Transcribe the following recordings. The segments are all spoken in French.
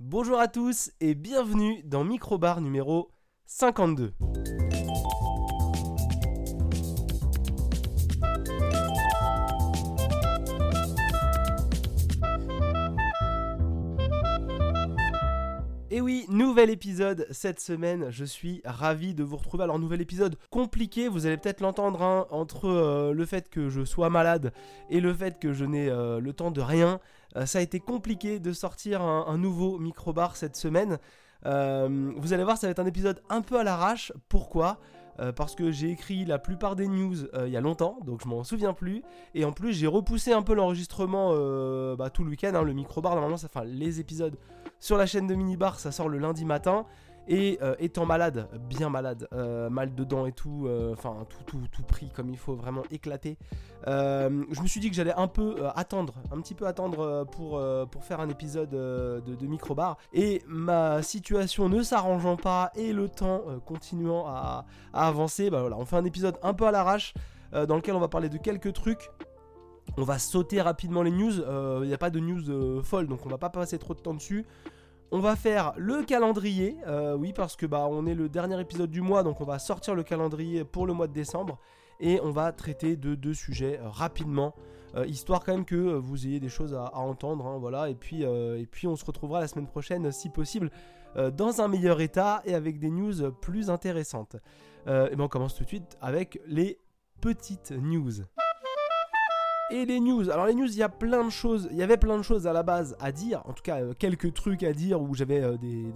Bonjour à tous et bienvenue dans Microbar numéro 52. Et oui, nouvel épisode cette semaine, je suis ravi de vous retrouver. Alors nouvel épisode compliqué, vous allez peut-être l'entendre hein, entre euh, le fait que je sois malade et le fait que je n'ai euh, le temps de rien. Euh, ça a été compliqué de sortir un, nouveau microbar cette semaine. vous allez voir, ça va être un épisode un peu à l'arrache. Pourquoi? Euh, parce que j'ai écrit la plupart des news euh, il y a longtemps, donc je m'en souviens plus. Et en plus, j'ai repoussé un peu l'enregistrement euh, bah, tout le week-end. Hein, le micro-bar, normalement, enfin, les épisodes sur la chaîne de Minibar, ça sort le lundi matin. Et euh, étant malade, bien malade, euh, mal dedans et tout, euh, enfin tout, tout, tout pris comme il faut, vraiment éclaté, je me suis dit que j'allais un peu attendre, un petit peu attendre pour, pour faire un épisode de, de Microbar. Et ma situation ne s'arrangeant pas et le temps continuant à, avancer, bah voilà, on fait un épisode un peu à l'arrache dans lequel on va parler de quelques trucs. On va sauter rapidement les news, il n'y a pas de news folle donc on va pas passer trop de temps dessus. On va faire le calendrier, euh, oui parce que bah on est le dernier épisode du mois, donc on va sortir le calendrier pour le mois de décembre et on va traiter de deux sujets euh, rapidement, euh, histoire quand même que vous ayez des choses à, entendre, hein, voilà. Et puis et puis on se retrouvera la semaine prochaine si possible dans un meilleur état et avec des news plus intéressantes. et ben on commence tout de suite avec les petites news. Et les news. Alors les news, il y a plein de choses. Il y avait plein de choses à la base à dire. En tout cas, euh, quelques trucs à dire où j'avais euh, des,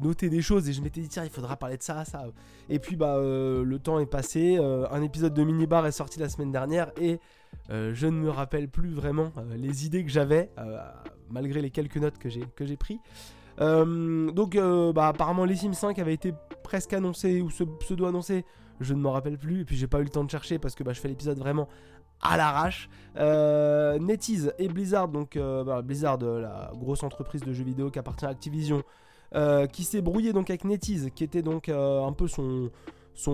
noté des choses et je m'étais dit tiens, il faudra parler de ça, ça. Et puis bah euh, le temps est passé. un épisode de Minibar est sorti la semaine dernière et je ne me rappelle plus vraiment les idées que j'avais malgré les quelques notes que j'ai que j'ai pris. donc bah apparemment les Sims 5 avait été presque annoncé ou pseudo annoncé je ne m'en rappelle plus, et puis j'ai pas eu le temps de chercher parce que bah, je fais l'épisode vraiment à l'arrache. Euh, NetEase et Blizzard, donc euh, bah, Blizzard, euh, la grosse entreprise de jeux vidéo qui appartient à Activision, qui s'est brouillé donc avec NetEase, qui était donc un peu son,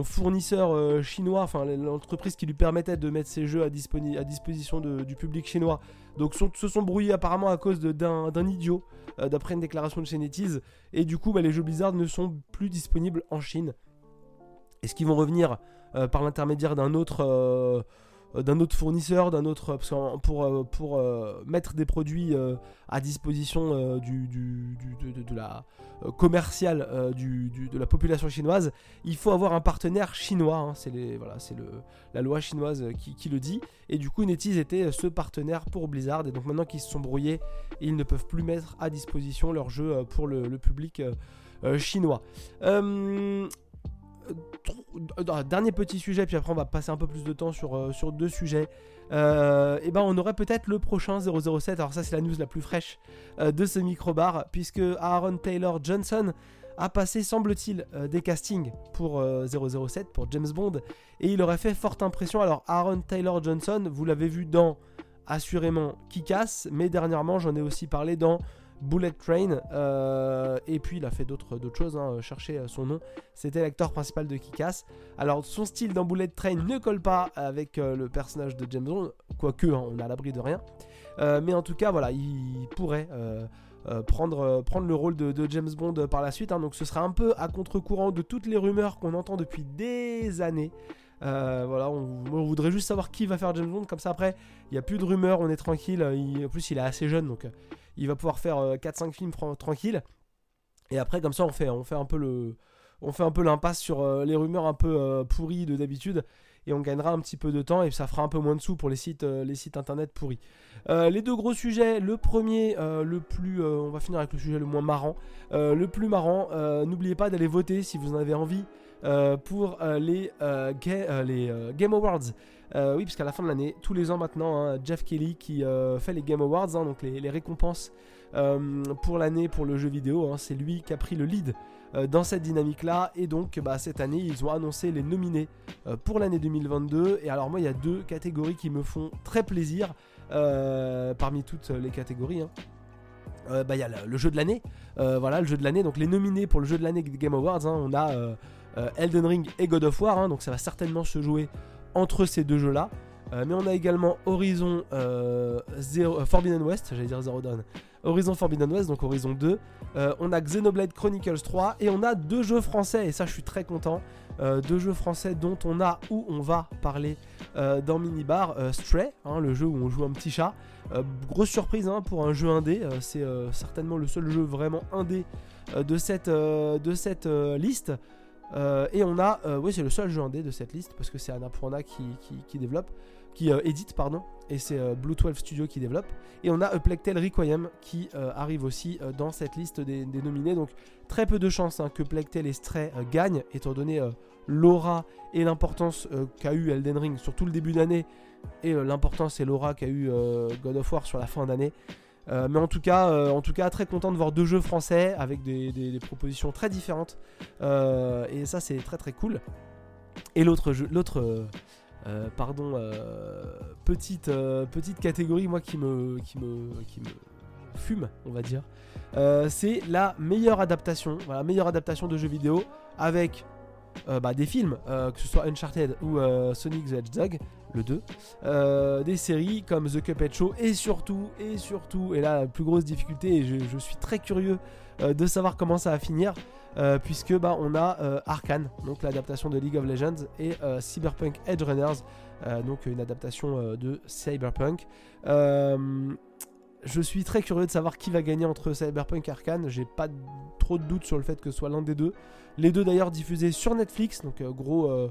fournisseur chinois, enfin l'entreprise qui lui permettait de mettre ses jeux à, disposition du public chinois. Donc se sont brouillés apparemment à cause d'un idiot, d'après une déclaration de chez NetEase. Et du coup, bah, les jeux Blizzard ne sont plus disponibles en Chine. Est-ce qu'ils vont revenir par l'intermédiaire d'un autre euh, d'un autre fournisseur, d'un autre pour, euh, pour euh, mettre des produits à disposition du, de, la commerciale du, de la population chinoise, il faut avoir un partenaire chinois. Hein. c'est voilà, c'est la loi chinoise qui, le dit. Et du coup, NetEase était ce partenaire pour Blizzard. Et donc maintenant qu'ils se sont brouillés, ils ne peuvent plus mettre à disposition leur jeu pour le, public chinois. Euh, dernier petit sujet, puis après on va passer un peu plus de temps sur, euh, deux sujets. et euh, eh ben on aurait peut-être le prochain 007. Alors ça c'est la news la plus fraîche de ce microbar, puisque Aaron Taylor Johnson a passé, semble-t-il, des castings pour 007, pour James Bond, et il aurait fait forte impression. Alors Aaron Taylor Johnson, vous l'avez vu dans assurément Kick-Ass, mais dernièrement j'en ai aussi parlé dans Bullet Train. Euh, et puis il a fait d'autres choses, hein, chercher euh, son nom. C'était l'acteur principal de Kick-Ass. Alors son style dans Bullet Train ne colle pas avec euh, le personnage de James Bond, quoique hein, on a l'abri de rien. mais en tout cas, voilà, il pourrait prendre, prendre le rôle de, James Bond par la suite. Hein. donc ce sera un peu à contre-courant de toutes les rumeurs qu'on entend depuis des années. voilà, on, voudrait juste savoir qui va faire James Bond. Comme ça, après, il n'y a plus de rumeurs, on est tranquille. en plus, il est assez jeune, donc il va pouvoir faire 4-5 euh, films tranquille. Et après, comme ça, on fait, un peu on fait un peu l'impasse sur euh, les rumeurs un peu euh, pourries de d'habitude et on gagnera un petit peu de temps et ça fera un peu moins de sous pour les sites, internet pourris. les deux gros sujets, le premier, le plus, on va finir avec le sujet le moins marrant. le plus marrant, n'oubliez pas d'aller voter si vous en avez envie pour les Game Awards. Oui, puisqu'à la fin de l'année, tous les ans maintenant, hein, Jeff Kelly qui fait les Game Awards, hein, donc les, récompenses pour l'année pour le jeu vidéo, hein, c'est lui qui a pris le lead euh, dans cette dynamique-là. Et donc, bah, cette année, ils ont annoncé les nominés euh, pour l'année 2022. Et alors, moi, il y a deux catégories qui me font très plaisir euh, parmi toutes les catégories. Bah, il y a le, jeu de l'année. voilà, le jeu de l'année. Donc, les nominés pour le jeu de l'année Game Awards, on a Elden Ring et God of War. Donc, ça va certainement se jouer entre ces deux jeux-là. mais on a également Horizon Zero, Forbidden West, j'allais dire Zero Dawn, Horizon Forbidden West, donc Horizon 2. on a Xenoblade Chronicles 3 et on a deux jeux français, et ça je suis très content. deux jeux français dont on a ou on va parler dans Minibar. Stray, hein, le jeu où on joue un petit chat. grosse surprise hein, pour un jeu indé, c'est certainement le seul jeu vraiment indé de cette, de cette liste. Euh, et on a, euh, oui, c'est le seul jeu indé de cette liste parce que c'est Annapurna qui, qui, développe, qui euh, édite, pardon, et c'est Blue 12 Studio qui développe. Et on a A Plectel Requiem qui arrive aussi dans cette liste des, nominés. Donc très peu de chances hein, que Plectel et Stray gagnent, étant donné l'aura et l'importance qu'a eu Elden Ring sur tout le début d'année et l'importance et l'aura qu'a eu God of War sur la fin d'année. Euh, mais en tout, cas, euh, en tout cas, très content de voir deux jeux français avec des, propositions très différentes. Euh, et ça, c'est très très cool. Et l'autre jeu, l'autre, pardon, petite, petite catégorie, moi qui me, qui me, qui me fume, on va dire, c'est la meilleure adaptation, voilà, meilleure adaptation de jeux vidéo avec bah, des films, que ce soit Uncharted ou Sonic the Hedgehog, le 2, euh, des séries comme The Cuphead Show et surtout, et surtout, et là la plus grosse difficulté, et je, suis très curieux euh, de savoir comment ça va finir, euh, puisque bah, on a Arkane, donc l'adaptation de League of Legends, et Cyberpunk Edge Runners, donc une adaptation de Cyberpunk. Je suis très curieux de savoir qui va gagner entre Cyberpunk et Arkane. J'ai pas trop de doutes sur le fait que ce soit l'un des deux. Les deux d'ailleurs diffusés sur Netflix, donc gros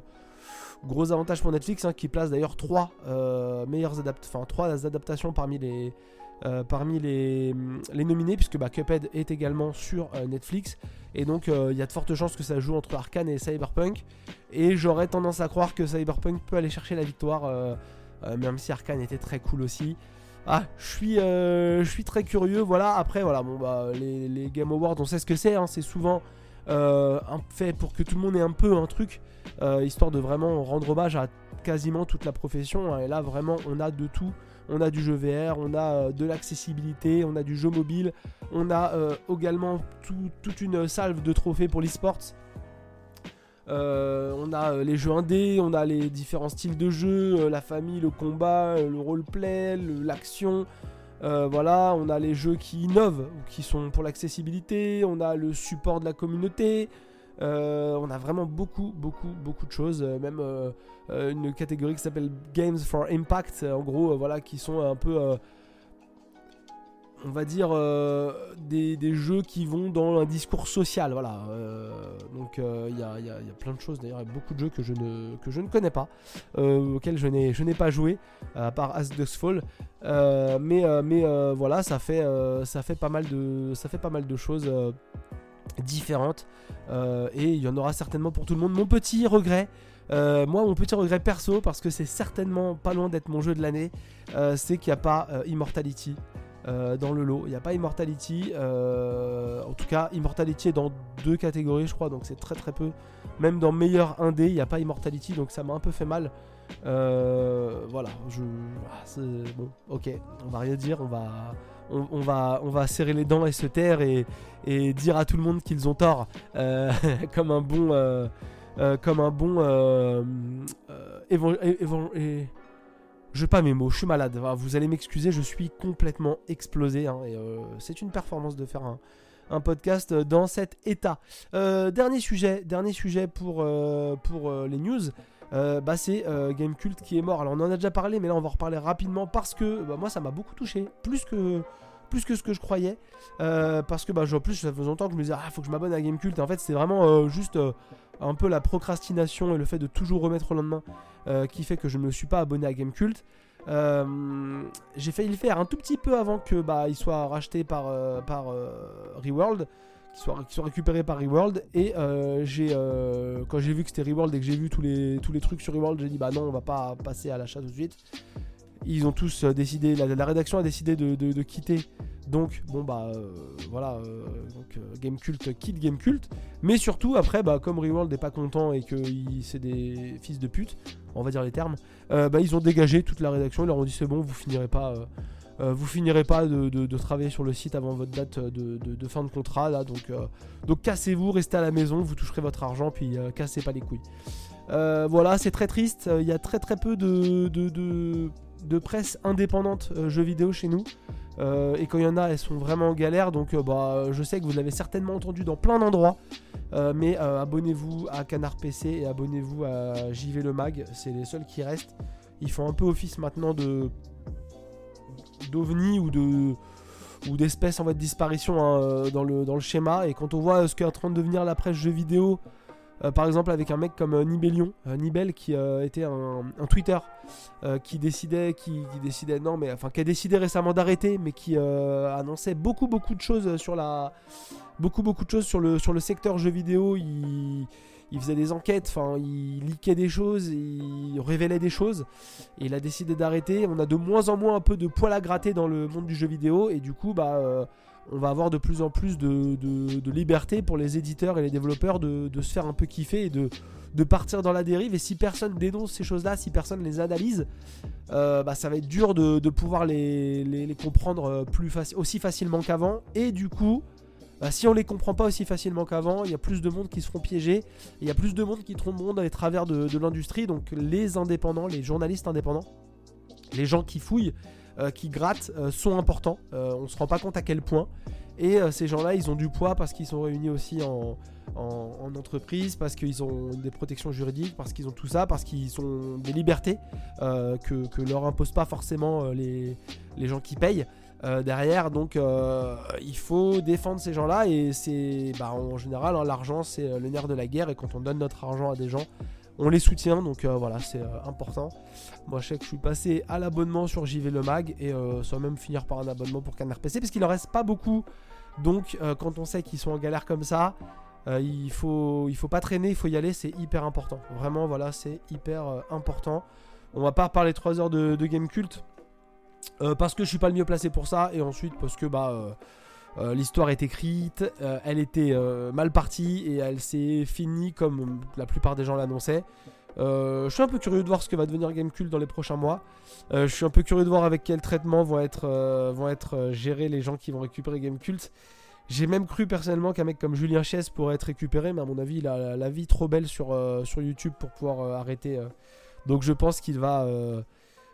Gros avantage pour Netflix hein, qui place d'ailleurs trois euh, adaptations parmi les euh, les, nominés puisque bah, Cuphead est également sur euh, Netflix et donc il y a de fortes chances que ça joue entre Arkane et Cyberpunk et j'aurais tendance à croire que Cyberpunk peut aller chercher la victoire même si Arkane était très cool aussi. Ah, je suis, je suis très curieux. Voilà, après, voilà, bah, les, Game Awards, on sait ce que c'est. Hein, c'est souvent euh, fait pour que tout le monde ait un peu un truc, euh, histoire de vraiment rendre hommage à quasiment toute la profession. Hein. Et là, vraiment, on a de tout. On a du jeu VR, on a euh, de l'accessibilité, on a du jeu mobile, on a également toute une salve de trophées pour l'e-sports. On a les jeux indés, on a les différents styles de jeu, la famille, le combat, le roleplay, l'action, euh, voilà, on a les jeux qui innovent, qui sont pour l'accessibilité, on a le support de la communauté, euh, on a vraiment beaucoup, beaucoup, beaucoup de choses. Euh, même une catégorie qui s'appelle Games for Impact, en gros, voilà, qui sont un peu on va dire, euh, des, jeux qui vont dans un discours social. Voilà. Euh, donc euh, il y, a, plein de choses, d'ailleurs, il y a beaucoup de jeux que je ne, connais pas, auxquels je n'ai, pas joué, à part As Fall. mais voilà, ça fait, ça, fait pas mal de, ça fait pas mal de choses différentes. et il y en aura certainement pour tout le monde. Mon petit regret. moi, mon petit regret perso, parce que c'est certainement pas loin d'être mon jeu de l'année, c'est qu'il n'y a pas Immortality. Euh, dans le lot. Il n'y a pas Immortality. Euh, en tout cas, Immortality est dans deux catégories, je crois, donc c'est très très peu. Même dans meilleur indé, il n'y a pas Immortality, donc ça m'a un peu fait mal. Euh, voilà, je. Ah, bon, ok, on va rien dire, on va. On, va, on va serrer les dents et se taire et, dire à tout le monde qu'ils ont tort comme un bon comme un bon je pas mes mots, je suis malade. Vous allez m'excuser, je suis complètement explosé. Hein, et euh, c'est une performance de faire un, podcast dans cet état. Euh, dernier sujet, dernier sujet pour, euh, pour les news. bah c'est Gamecult qui est mort. Alors on en a déjà parlé, mais là on va en reparler rapidement parce que bah, moi ça m'a beaucoup touché, plus que plus que ce que je croyais, parce que bah en plus ça faisait longtemps que je me disais ah faut que je m'abonne à Gamecult. Et en fait c'est vraiment juste un peu la procrastination et le fait de toujours remettre au lendemain euh, qui fait que je ne me suis pas abonné à Gamecult. Euh, j'ai failli le faire un tout petit peu avant que bah, il soit racheté par, euh, par Reworld, qu'il soit, soit, récupéré par Reworld. Et j'ai, quand j'ai vu que c'était Reworld et que j'ai vu tous les, tous les trucs sur Reworld, j'ai dit bah non, on va pas passer à l'achat tout de suite. Ils ont tous décidé, la, rédaction a décidé de quitter donc bon bah euh, voilà, euh, donc euh, Gamecult quitte Gamecult, mais surtout après bah comme Reworld n'est pas content et que c'est des fils de pute, on va dire les termes, bah ils ont dégagé toute la rédaction, ils leur ont dit c'est bon, vous finirez pas. vous finirez pas de, travailler sur le site avant votre date de, fin de contrat donc, cassez-vous, restez à la maison, vous toucherez votre argent, puis cassez pas les couilles. voilà, c'est très triste. Il y a très très peu de, presse indépendante jeux vidéo chez nous. Euh, et quand il y en a, elles sont vraiment en galère. Donc euh, bah, je sais que vous l'avez certainement entendu dans plein d'endroits. Euh, mais abonnez-vous à Canard PC et abonnez-vous à JV Le Mag. C'est les seuls qui restent. Ils font un peu office maintenant de d'ovni ou de ou d'espèces en voie de disparition hein, dans, le, dans le schéma. Et quand on voit ce qu'est en train de devenir la presse jeux vidéo, euh, par exemple avec un mec comme euh, Nibelion, euh, Nibel qui était un, Twitter qui décidait, qui, décidait, non mais enfin qui a décidé récemment d'arrêter, mais qui annonçait beaucoup beaucoup de choses sur la, beaucoup beaucoup de choses sur le sur le secteur jeux vidéo. Il, il faisait des enquêtes, enfin il liquait des choses, il révélait des choses, et il a décidé d'arrêter. On a de moins en moins un peu de poil à gratter dans le monde du jeu vidéo, et du coup bah on va avoir de plus en plus de, liberté pour les éditeurs et les développeurs de, se faire un peu kiffer et de, partir dans la dérive. Et si personne dénonce ces choses-là, si personne les analyse, euh, bah, ça va être dur de, pouvoir les, comprendre euh, aussi facilement qu'avant. Et du coup, bah, si on les comprend pas aussi facilement qu'avant, il y a plus de monde qui se feront piéger. Il y a plus de monde qui tromperont dans les travers de, l'industrie. Donc les indépendants, les journalistes indépendants, les gens qui fouillent, qui grattent euh, sont importants. Euh, on se rend pas compte à quel point. Et ces gens-là, ils ont du poids parce qu'ils sont réunis aussi en, entreprise, parce qu'ils ont des protections juridiques, parce qu'ils ont tout ça, parce qu'ils ont des libertés que, leur imposent pas forcément les, les gens qui payent. derrière. Donc il faut défendre ces gens-là et c'est bah, en général hein, l'argent c'est le nerf de la guerre et quand on donne notre argent à des gens, on les soutient, donc euh, voilà, c'est euh, important. Moi, je sais que je suis passé à l'abonnement sur JV Le Mag et euh, ça va même finir par un abonnement pour Canard PC parce qu'il en reste pas beaucoup. Donc, quand on sait qu'ils sont en galère comme ça, il faut, faut pas traîner, il faut y aller, c'est hyper important. Vraiment, voilà, c'est hyper important. On va pas parler 3 heures de, game cult parce que je suis pas le mieux placé pour ça et ensuite parce que bah euh, l'histoire est écrite, euh, elle était euh, mal partie et elle s'est finie comme la plupart des gens l'annonçaient. je suis un peu curieux de voir ce que va devenir Gamecult dans les prochains mois. je suis un peu curieux de voir avec quel traitement vont être, vont être gérés les gens qui vont récupérer Gamecult. J'ai même cru personnellement qu'un mec comme Julien Chess pourrait être récupéré, mais à mon avis, il a la vie trop belle sur, sur YouTube pour pouvoir arrêter. Donc je pense qu'il va,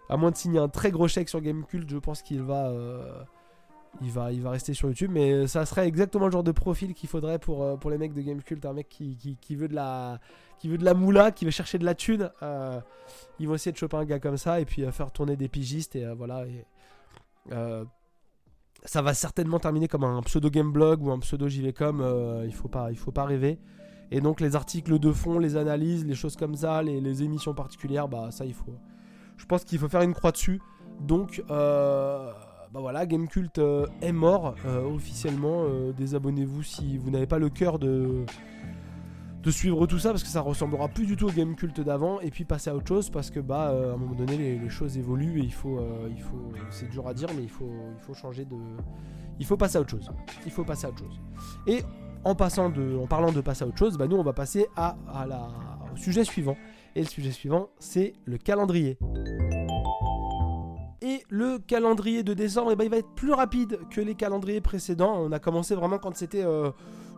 à moins de signer un très gros chèque sur Gamecult, je pense qu'il va il va, il va rester sur YouTube. Mais ça serait exactement le genre de profil qu'il faudrait pour, euh, pour les mecs de Gamecult. Un mec qui, qui, veut de la, qui veut de la moula, qui veut chercher de la thune. Euh, ils vont essayer de choper un gars comme ça et puis euh, faire tourner des pigistes. Et voilà. Ça va certainement terminer comme un pseudo gameblog ou un pseudo JVcom. il, faut pas, faut pas rêver. Et donc les articles de fond, les analyses, les choses comme ça, les, les émissions particulières, bah ça il faut. Je pense qu'il faut faire une croix dessus. Donc euh, bah voilà, Gamecult euh, est mort euh, officiellement. Euh, désabonnez-vous si vous n'avez pas le cœur de de suivre tout ça parce que ça ressemblera plus du tout au Gamecult d'avant. Et puis passer à autre chose parce que bah à un moment donné les, choses évoluent et il faut il faut c'est dur à dire mais il faut il faut changer de il faut passer à autre chose. Il faut passer à autre chose. Et en passant de en parlant de passer à autre chose bah nous on va passer à, à la au sujet suivant. Et le sujet suivant c'est le calendrier et le calendrier de décembre, eh ben, il va être plus rapide que les calendriers précédents. On a commencé vraiment quand c'était euh,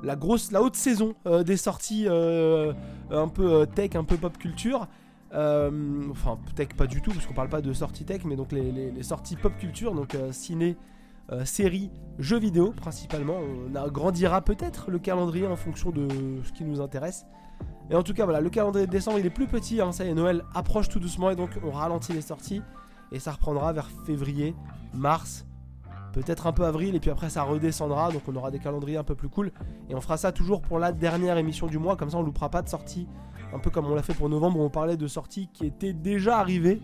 la grosse, la haute saison euh, des sorties euh, un peu tech, un peu pop culture. enfin, tech pas du tout, parce qu'on parle pas de sorties tech, mais donc les, sorties pop culture, donc ciné, séries, jeux vidéo principalement. On agrandira peut-être le calendrier en fonction de ce qui nous intéresse. Et en tout cas, voilà, le calendrier de décembre il est plus petit, hein, ça y est, Noël approche tout doucement et donc on ralentit les sorties et ça reprendra vers février, mars, peut-être un peu avril et puis après ça redescendra donc on aura des calendriers un peu plus cool et on fera ça toujours pour la dernière émission du mois comme ça on loupera pas de sortie un peu comme on l'a fait pour novembre où on parlait de sorties qui étaient déjà arrivées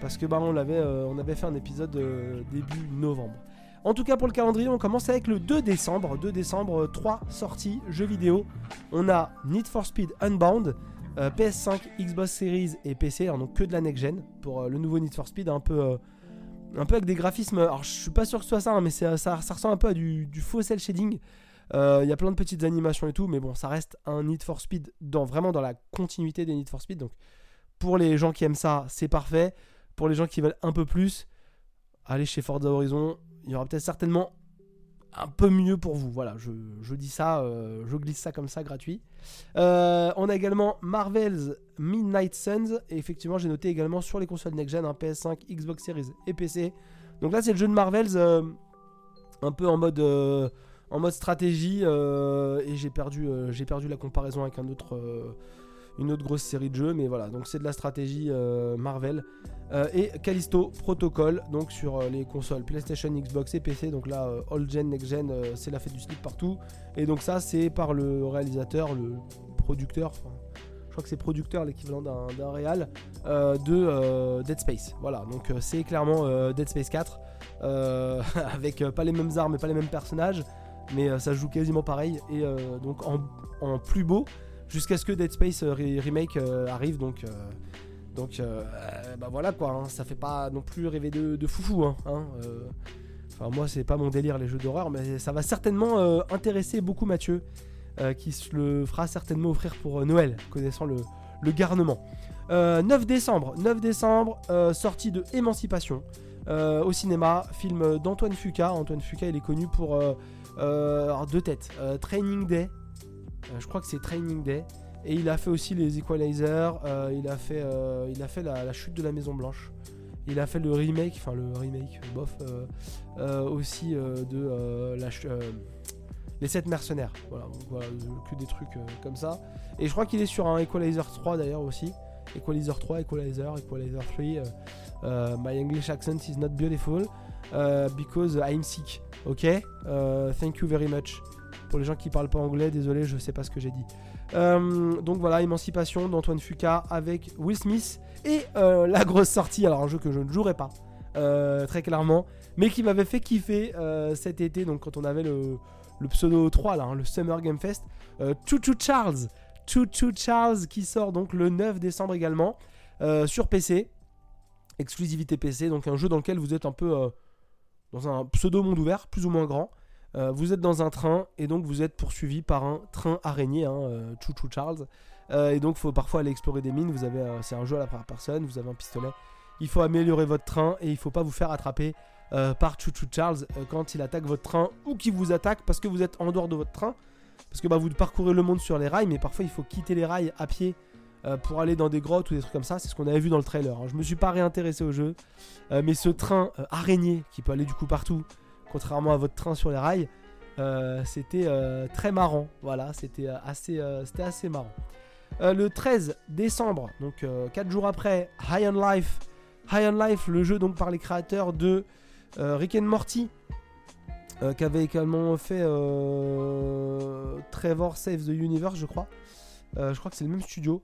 parce que bah on l'avait euh, avait fait un épisode euh, début novembre. En tout cas pour le calendrier on commence avec le 2 décembre, 2 décembre 3 sorties jeux vidéo. On a Need for Speed Unbound euh, PS5, Xbox Series et PC, alors donc que de la next-gen pour euh, le nouveau Need for Speed, un peu, euh, un peu avec des graphismes. Alors je suis pas sûr que ce soit ça, hein, mais ça, ressemble un peu à du, faux cel shading. Il y a plein de petites animations et tout, mais bon, ça reste un Need for Speed dans, vraiment dans la continuité des Need for Speed. Donc pour les gens qui aiment ça, c'est parfait. Pour les gens qui veulent un peu plus, allez chez Forza Horizon. Il y aura peut-être certainement un peu mieux pour vous. Voilà, je, dis ça, euh, je glisse ça comme ça, gratuit. Euh, on a également Marvel's Midnight Suns. Et effectivement, j'ai noté également sur les consoles next-gen, un PS5, Xbox Series et PC. Donc là, c'est le jeu de Marvel's. Euh, un peu en mode, stratégie. et j'ai perdu la comparaison avec un autre une autre grosse série de jeux, mais voilà, donc c'est de la stratégie euh, Marvel. Euh, et Callisto Protocol, donc sur euh, les consoles PlayStation, Xbox et PC, donc là, all gen, next gen, c'est la fête du slip partout. Et donc ça, c'est par le réalisateur, le producteur, je crois que c'est producteur l'équivalent d'un réal, de Dead Space. Voilà, donc c'est clairement Dead Space 4, avec pas les mêmes armes et pas les mêmes personnages, mais ça joue quasiment pareil, et donc en plus beau jusqu'à ce que Dead Space euh, Remake euh, arrive. Donc, euh, donc bah voilà quoi, hein. ça fait pas non plus rêver de, foufou. Hein, hein Enfin, moi, c'est pas mon délire les jeux d'horreur, mais ça va certainement intéresser beaucoup Mathieu, qui se le fera certainement offrir pour Noël, connaissant le, garnement. 9 décembre, 9 décembre, sortie de Émancipation au cinéma, film d'Antoine Fuca. Antoine Fuca, il est connu pour deux têtes, Training Day je crois que c'est Training Day. Et il a fait aussi les Equalizers. Euh, il a fait, euh, il a fait la, chute de la Maison Blanche. Il a fait le remake, enfin le remake, bof, aussi de les 7 mercenaires. Voilà, que des trucs comme ça. Et je crois qu'il est sur un Equalizer 3 d'ailleurs aussi. Equalizer 3, Equalizer, Equalizer 3. my English accent is not beautiful because I'm sick. Ok? thank you very much. Pour les gens qui parlent pas anglais, désolé, je sais pas ce que j'ai dit. Euh, donc voilà, Émancipation d'Antoine Fuca avec Will Smith. Et euh, la grosse sortie, alors un jeu que je ne jouerai pas, euh, très clairement, mais qui m'avait fait kiffer cet été, donc quand on avait le, pseudo 3, là, hein, le Summer Game Fest. Choo Choo Charles. Choo Choo Charles qui sort donc le 9 décembre également sur PC. Exclusivité PC, donc un jeu dans lequel vous êtes un peu dans un pseudo monde ouvert, plus ou moins grand. Euh, vous êtes dans un train et donc vous êtes poursuivi par un train araignée, hein, euh, Choo Choo Charles. Euh, et donc il faut parfois aller explorer des mines. Vous avez, c'est un jeu à la première personne, vous avez un pistolet. Il faut améliorer votre train et il faut pas vous faire attraper par Choo Charles quand il attaque votre train ou qu'il vous attaque parce que vous êtes en dehors de votre train. Parce que bah, vous parcourez le monde sur les rails, mais parfois il faut quitter les rails à pied pour aller dans des grottes ou des trucs comme ça. C'est ce qu'on avait vu dans le trailer. Hein. Je me suis pas réintéressé au jeu, mais ce train araignée qui peut aller du coup partout, contrairement à votre train sur les rails. Euh, c'était euh, très marrant. Voilà, c'était euh, assez, assez marrant. le 13 décembre, donc 4 jours après, High on Life. High on Life, le jeu donc par les créateurs de Rick and Morty. qui avait également fait Trevor Save the Universe, je crois. je crois que c'est le même studio.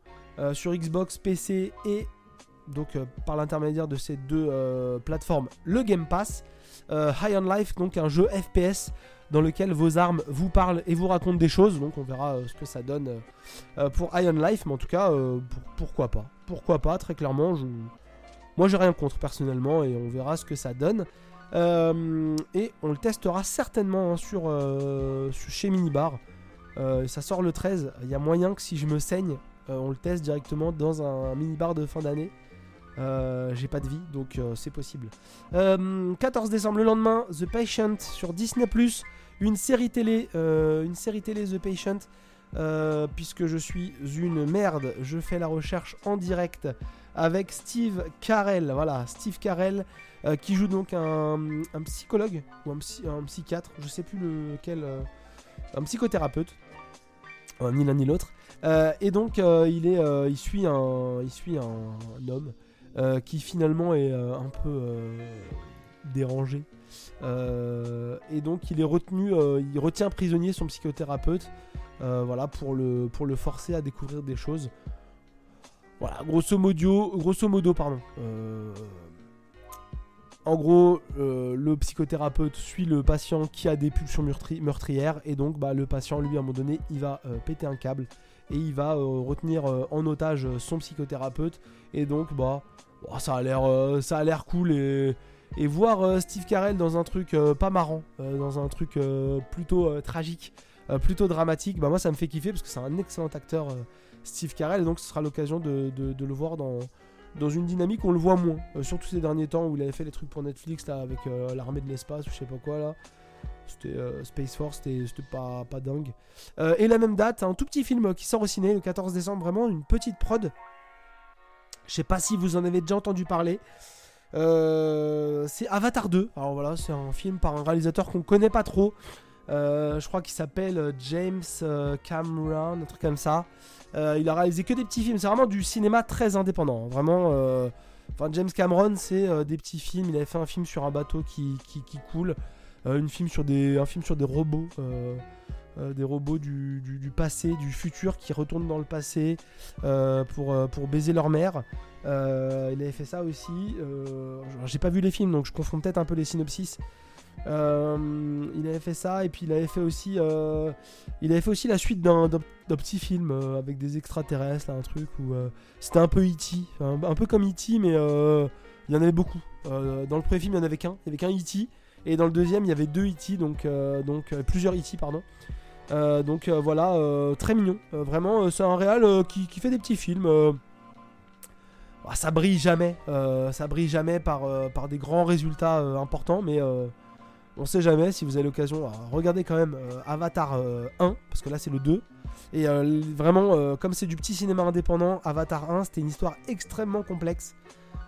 sur Xbox, PC et donc par l'intermédiaire de ces deux plateformes, le Game Pass. Euh, High on Life, donc un jeu FPS dans lequel vos armes vous parlent et vous racontent des choses. Donc on verra euh, ce que ça donne euh, pour High on Life, mais en tout cas, pourquoi pas Pourquoi pas, très clairement. Moi j'ai rien contre personnellement et on verra ce que ça donne. et on le testera certainement hein, sur, chez Minibar. ça sort le 13. Il y a moyen que si je me saigne, on le teste directement dans un minibar de fin d'année. Euh, j'ai pas de vie, donc euh, c'est possible. 14 euh, décembre, le lendemain, The Patient sur Disney ⁇ une série télé, une série télé The Patient, puisque je suis une merde, je fais la recherche en direct avec Steve Carell, voilà, Steve Carell, qui joue donc un, psychologue, ou un, psychiatre, je sais plus lequel, un psychothérapeute, ni l'un ni l'autre, et donc il, est, il suit, un, il suit un homme euh, qui finalement est euh, un peu euh, dérangé. et donc il est retenu, il retient prisonnier son psychothérapeute, voilà, pour le, pour le forcer à découvrir des choses. Voilà, grosso modo, grosso modo pardon. En gros, le psychothérapeute suit le patient qui a des pulsions meurtrières et donc bah, le patient, lui, à un moment donné, il va péter un câble et il va retenir en otage son psychothérapeute et donc bah Oh, ça a l'air euh, ça a l'air cool et voir euh, Steve Carell dans un truc euh, pas marrant, dans un truc plutôt tragique, plutôt dramatique, bah moi ça me fait kiffer parce que c'est un excellent acteur Steve Carell et donc ce sera l'occasion de, le voir dans, dans une dynamique on le voit moins, surtout ces derniers temps où il avait fait les trucs pour Netflix là avec l'armée de l'espace ou je sais pas quoi là. C'était Space Force, c'était pas, pas dingue. et la même date, un tout petit film qui sort au ciné le 14 décembre, vraiment une petite prod je sais pas si vous en avez déjà entendu parler. c'est Avatar 2. Alors voilà, c'est un film par un réalisateur qu'on connaît pas trop. Je crois qu'il s'appelle James Cameron, un truc comme ça. il a réalisé que des petits films. C'est vraiment du cinéma très indépendant. Vraiment. Enfin, James Cameron, c'est des petits films. Il avait fait un film sur un bateau qui, qui, coule. une film sur des, un film sur des robots. Euh, des robots du, passé, du futur qui retournent dans le passé euh, pour, euh, pour baiser leur mère. il avait fait ça aussi. J'ai pas vu les films donc je confonds peut-être un peu les synopsis. Il avait fait ça et puis il avait fait aussi, aussi la suite d'un petit film avec des extraterrestres, un truc où c'était un peu E.T., un, peu comme E.T., mais il y en avait beaucoup. dans le premier film, il y en avait qu'un, il y avait qu'un E.T. Et dans le deuxième, il y avait deux E.T., donc, donc plusieurs E.T., pardon. Euh, donc euh, voilà, euh, très mignon. vraiment, c'est un réal qui, fait des petits films. Bah, ça brille jamais, ça brille jamais par, par des grands résultats importants, mais on sait jamais si vous avez l'occasion. Regardez quand même Avatar 1, parce que là c'est le 2. Et vraiment, comme c'est du petit cinéma indépendant, Avatar 1, c'était une histoire extrêmement complexe.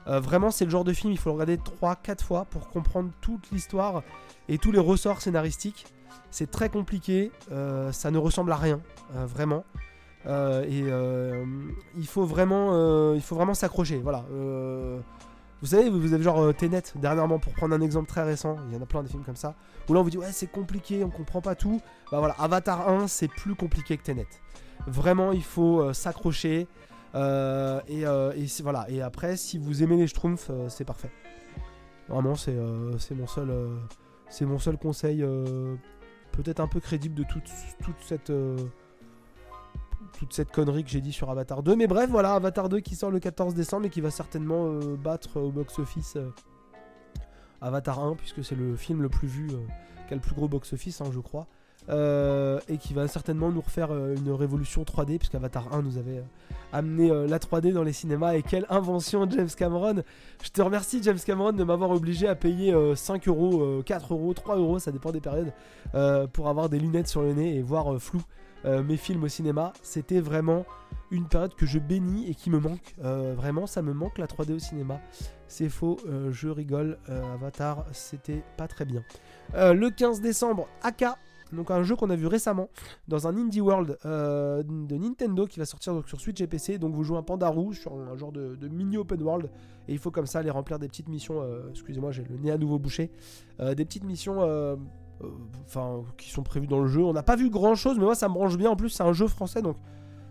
vraiment, c'est le genre de film, il faut le regarder 3-4 fois pour comprendre toute l'histoire et tous les ressorts scénaristiques. C'est très compliqué, euh, ça ne ressemble à rien, euh, vraiment. Euh, et il faut vraiment, il faut vraiment s'accrocher. Voilà. Vous savez, vous avez genre Tenet dernièrement pour prendre un exemple très récent. Il y en a plein de films comme ça. Où là on vous dit ouais c'est compliqué, on comprend pas tout. Bah voilà, Avatar 1 c'est plus compliqué que Tenet. Vraiment il faut s'accrocher. et, voilà. Et après si vous aimez les Schtroumpfs, c'est parfait. Vraiment c'est mon seul mon seul conseil peut-être un peu crédible de toute, toute cette euh, toute cette connerie que j'ai dit sur Avatar 2. Mais bref, voilà, Avatar 2 qui sort le 14 décembre et qui va certainement euh, battre au box-office euh, Avatar 1, puisque c'est le film le plus vu, qui a le plus gros box-office, hein, je crois. et qui va certainement nous refaire une révolution 3D, puisque Avatar 1 nous avait amené la 3D dans les cinémas. Et quelle invention, James Cameron! Je te remercie, James Cameron, de m'avoir obligé à payer 5 euros, 4 euros, 3 euros, ça dépend des périodes, pour avoir des lunettes sur le nez et voir flou. Mes films au cinéma, c'était vraiment une période que je bénis et qui me manque. vraiment, ça me manque la 3D au cinéma. C'est faux, je rigole. Avatar, c'était pas très bien. le 15 décembre, AK donc un jeu qu'on a vu récemment dans un Indie World euh, de Nintendo qui va sortir sur Switch et PC. Donc vous jouez un panda rouge sur un genre de, mini open world et il faut comme ça aller remplir des petites missions. Euh, excusez-moi, j'ai le nez à nouveau bouché. Euh, des petites missions. Enfin, qui sont prévues dans le jeu. On n'a pas vu grand chose, mais moi ça me branche bien. En plus, c'est un jeu français, donc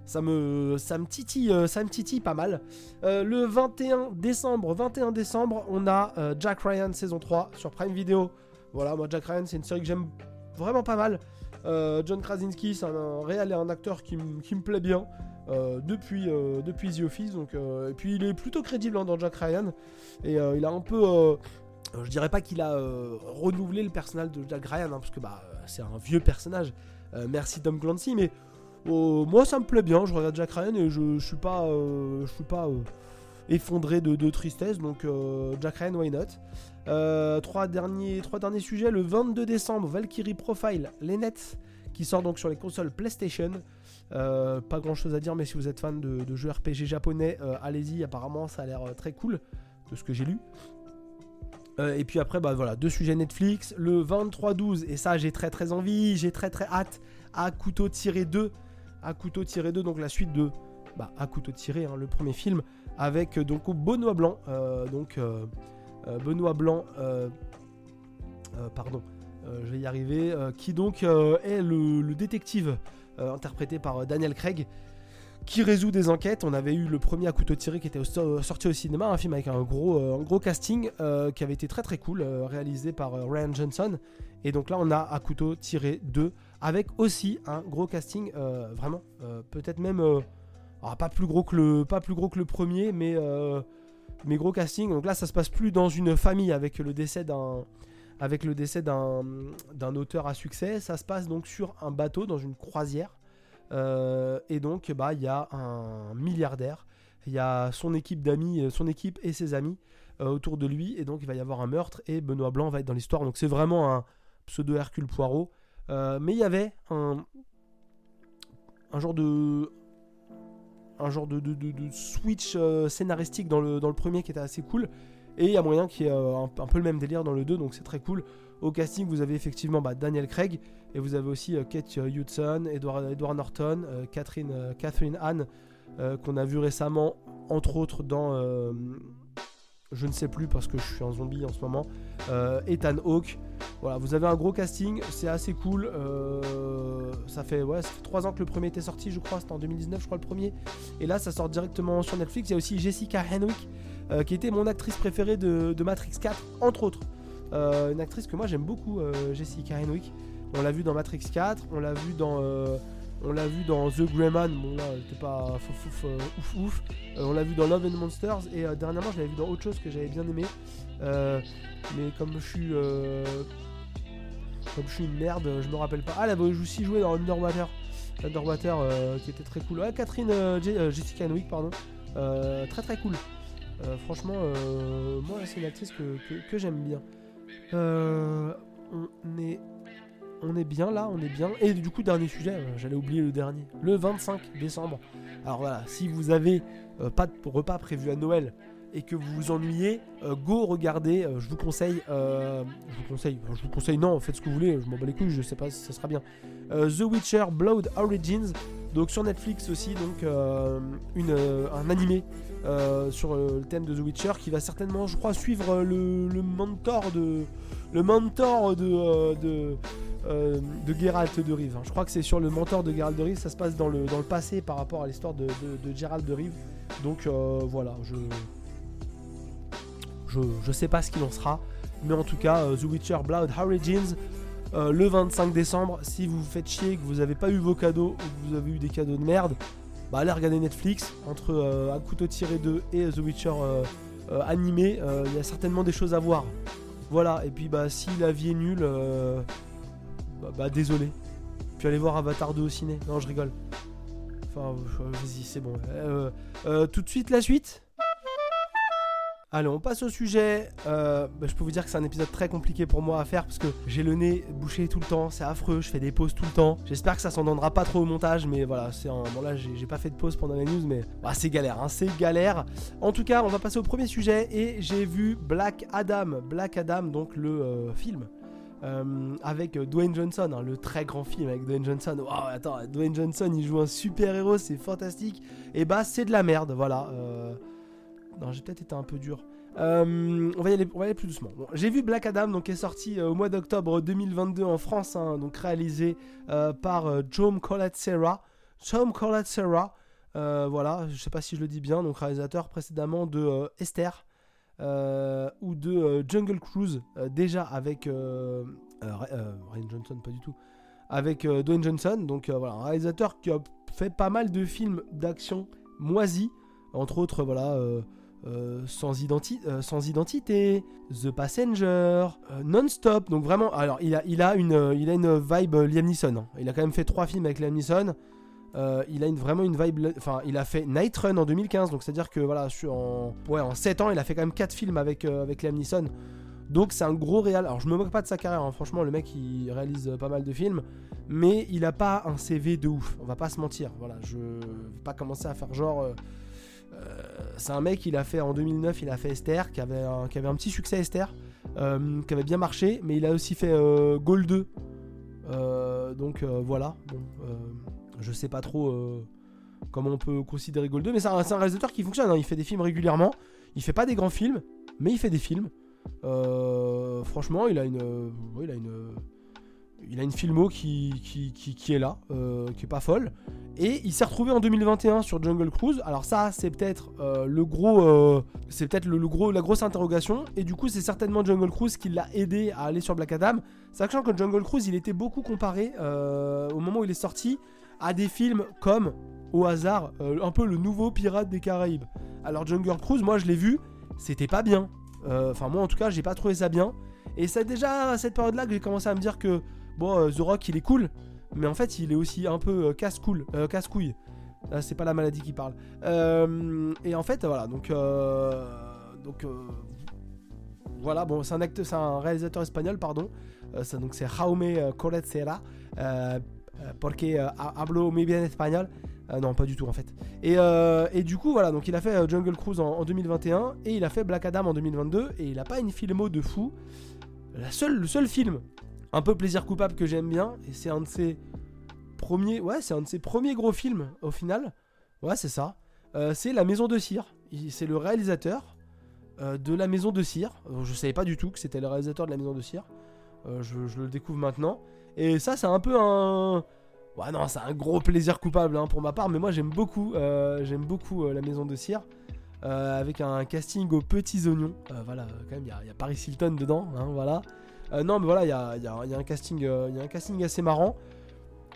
ça me, ça me titille, ça me titille pas mal. le 21 décembre, 21 décembre, on a Jack Ryan saison 3 sur Prime Video. Voilà, moi Jack Ryan, c'est une série que j'aime vraiment pas mal. Euh, John Krasinski, c'est un, réel et un acteur qui, me plaît bien euh, depuis, euh, depuis The Office. Donc, et puis il est plutôt crédible hein, dans Jack Ryan. Et il a un peu. Je dirais pas qu'il a renouvelé le personnage de Jack Ryan, hein, parce que bah, c'est un vieux personnage. merci Tom Clancy, mais moi ça me plaît bien. Je regarde Jack Ryan et je, je suis pas. je suis pas effondré de, tristesse. Donc Jack Ryan, why not? Euh, trois, derniers, sujets. Le 22 décembre, Valkyrie Profile, les nets, qui sort donc sur les consoles PlayStation. Euh, pas grand chose à dire, mais si vous êtes fan de, jeux RPG japonais, euh, allez-y. Apparemment, ça a l'air très cool de ce que j'ai lu. Et puis après, bah voilà, deux sujets Netflix. Le 23-12, et ça, j'ai très très envie, j'ai très très hâte. À couteau tiré 2. À couteau tiré 2, donc la suite de. Bah, à couteau tiré, hein, le premier film. Avec donc Benoît Blanc. donc. Euh, Benoît Blanc, euh, euh, pardon, je vais y arriver, qui donc est le, détective interprété par Daniel Craig qui résout des enquêtes. On avait eu le premier à couteau tiré qui était sorti au cinéma, un film avec un gros, un gros casting qui avait été très très cool, réalisé par Ryan Johnson. Et donc là, on a à couteau tiré 2 avec aussi un gros casting, vraiment, peut-être même pas plus gros que le, pas plus gros que le premier, mais gros casting. Donc là, ça se passe plus dans une famille avec le décès d'un auteur à succès. Ça se passe donc sur un bateau dans une croisière. Euh, et donc, bah, il y a un milliardaire. Il y a son équipe d'amis, euh, son équipe et ses amis euh, autour de lui. Et donc, il va y avoir un meurtre. Et Benoît Blanc va être dans l'histoire. Donc, c'est vraiment un pseudo Hercule Poirot. mais il y avait un, un genre de un genre de, switch scénaristique dans le, dans le premier qui était assez cool. Et il y a moyen qu'il y ait un, peu le même délire dans le 2, donc c'est très cool. Au casting, vous avez effectivement bah, Daniel Craig, et vous avez aussi Kate Hudson, Edward, Norton, Catherine, Catherine Anne, qu'on a vu récemment, entre autres dans je ne sais plus parce que je suis un zombie en ce moment. Euh, Ethan Hawke. Voilà, vous avez un gros casting, c'est assez cool. Euh, ça, fait, ouais, ça fait 3 ans que le premier était sorti, je crois, c'était en 2019, je crois, le premier. Et là, ça sort directement sur Netflix. Il y a aussi Jessica Henwick, euh, qui était mon actrice préférée de, Matrix 4, entre autres. Une actrice que moi j'aime beaucoup, Jessica Henwick. On l'a vu dans Matrix 4, on l'a vu dans on l'a vu dans The Greyman, bon là, c'était pas fouf euh, ouf ouf. Euh, on l'a vu dans Love and Monsters et euh, dernièrement, je l'avais vu dans autre chose que j'avais bien aimé. mais comme je suis comme je suis une merde, je me rappelle pas. Ah, elle avait aussi joué dans Underwater. Underwater qui était très cool. Ouais, Catherine Jessica Henwick, pardon. très très cool. franchement, moi c'est une actrice que, que j'aime bien. On est on est bien là, on est bien. Et du coup, dernier sujet, euh, j'allais oublier le dernier. Le 25 décembre. Alors voilà, si vous avez euh, pas de repas prévu à Noël et que vous vous ennuyez, euh, go regarder. je vous conseille, je vous conseille, je vous conseille non, faites ce que vous voulez. Je m'en bats les couilles, je sais pas si ça sera bien. The Witcher Blood Origins, donc sur Netflix aussi, donc une, un animé sur le thème de The Witcher qui va certainement, je crois, suivre le, mentor de le mentor de, de euh, de Geralt de Rive. Je crois que c'est sur le mentor de Geralt de Rive, ça se passe dans le, dans le passé par rapport à l'histoire de, de, Geralt de Rive. Donc euh, voilà, je, je, sais pas ce qu'il en sera, mais en tout cas, euh, The Witcher Blood Origins. Le 25 décembre, si vous vous faites chier, que vous n'avez pas eu vos cadeaux ou que vous avez eu des cadeaux de merde, bah allez regarder Netflix entre Un couteau tiré 2 et The Witcher animé, il y a certainement des choses à voir. Voilà, et puis bah si la vie est nulle, bah, bah, désolé. Puis aller voir Avatar 2 au ciné. Non, je rigole. Enfin, vas-y, c'est bon. Euh, euh, tout de suite, la suite? Allez, on passe au sujet. Euh, bah, je peux vous dire que c'est un épisode très compliqué pour moi à faire parce que j'ai le nez bouché tout le temps, c'est affreux, je fais des pauses tout le temps. J'espère que ça s'en donnera pas trop au montage, mais voilà, c'est un. Bon, là, j'ai pas fait de pause pendant la news, mais bah, c'est galère, hein, c'est galère. En tout cas, on va passer au premier sujet et j'ai vu Black Adam. Black Adam, donc le film euh, avec Dwayne Johnson, hein, le très grand film avec Dwayne Johnson. Wow, attends, Dwayne Johnson, il joue un super héros, c'est fantastique. Et bah, c'est de la merde, voilà. Euh... Non, j'ai peut-être été un peu dur. Euh, on, va y aller, on va aller plus doucement. j'ai vu Black Adam, donc qui est sorti euh, au mois d'octobre 2022 en France, hein, donc réalisé par Jome Serra Jome Serra voilà, je sais pas si je le dis bien, donc réalisateur précédemment de Esther. Euh, ou de euh, Jungle Cruise, euh, déjà avec Ryan Johnson, pas du tout, avec Dwayne Johnson. Donc voilà, un réalisateur qui a fait pas mal de films d'action moisis, entre autres, voilà. Sans, sans, identité, The Passenger, Non-Stop. Donc vraiment, alors il a, il a, une, il a une vibe Liam Neeson. Hein. Il a quand même fait trois films avec Liam Neeson. Euh, il a vraiment une vibe. Enfin, il a fait Night Run en 2015, donc c'est-à-dire que voilà, en, ouais, en 7 ans, il a fait quand même 4 films avec, euh, avec Liam Neeson. Donc c'est un gros réal. Alors je me moque pas de sa carrière, hein. franchement, le mec il réalise pas mal de films, mais il a pas un CV de ouf, on va pas se mentir. Voilà, je vais pas commencer à faire genre. Euh, c'est un mec, il a fait en 2009, il a fait Esther, qui avait un, petit succès Esther, qui avait bien marché, mais il a aussi fait Gold 2. donc voilà, bon, je sais pas trop euh, comment on peut considérer Gold 2, mais c'est un, réalisateur qui fonctionne. Hein. Il fait des films régulièrement. Il fait pas des grands films, mais il fait des films. Euh, franchement, il a une, il a une, il a une filmo qui, qui, est là, euh, qui est pas folle. Et il s'est retrouvé en 2021 sur Jungle Cruise. Alors ça, c'est peut-être le gros, c'est peut-être le, gros, la grosse interrogation. Et du coup, c'est certainement Jungle Cruise qui l'a aidé à aller sur Black Adam, sachant que Jungle Cruise, il était beaucoup comparé au moment où il est sorti à des films comme, au hasard, euh, un peu le nouveau Pirate des Caraïbes. Alors Jungle Cruise, moi je l'ai vu, c'était pas bien. Euh, enfin moi en tout cas, j'ai pas trouvé ça bien. Et c'est déjà à cette période-là que j'ai commencé à me dire que, bon, euh, The Rock il est cool, mais en fait il est aussi un peu casse-cool, casse-couille. c'est pas la maladie qui parle. et en fait, voilà, donc... donc voilà, bon, c'est un, c'est un réalisateur espagnol, pardon. donc c'est Jaume. Euh, porque euh, hablo muy bien espagnol. non, pas du tout en fait. Et, du coup, voilà, donc il a fait Jungle Cruise en, 2021 et il a fait Black Adam en 2022 et il a pas une filmo de fou. Le seul film un peu plaisir coupable que j'aime bien et c'est un de ses premiers, ouais, c'est un de ses premiers gros films au final. Ouais, c'est ça. c'est La Maison de Cire. C'est le réalisateur de La Maison de Cire. Je savais pas du tout que c'était le réalisateur de La Maison de Cire. je, le découvre maintenant. Et ça, c'est un peu un. Ouais, non, c'est un gros plaisir coupable hein, pour ma part, mais moi j'aime beaucoup, euh, j'aime beaucoup euh, la maison de cire. Euh, avec un casting aux petits oignons. voilà, quand même, il y, a Paris Hilton dedans. Hein, voilà. Non, mais voilà, il y a, un casting, assez marrant.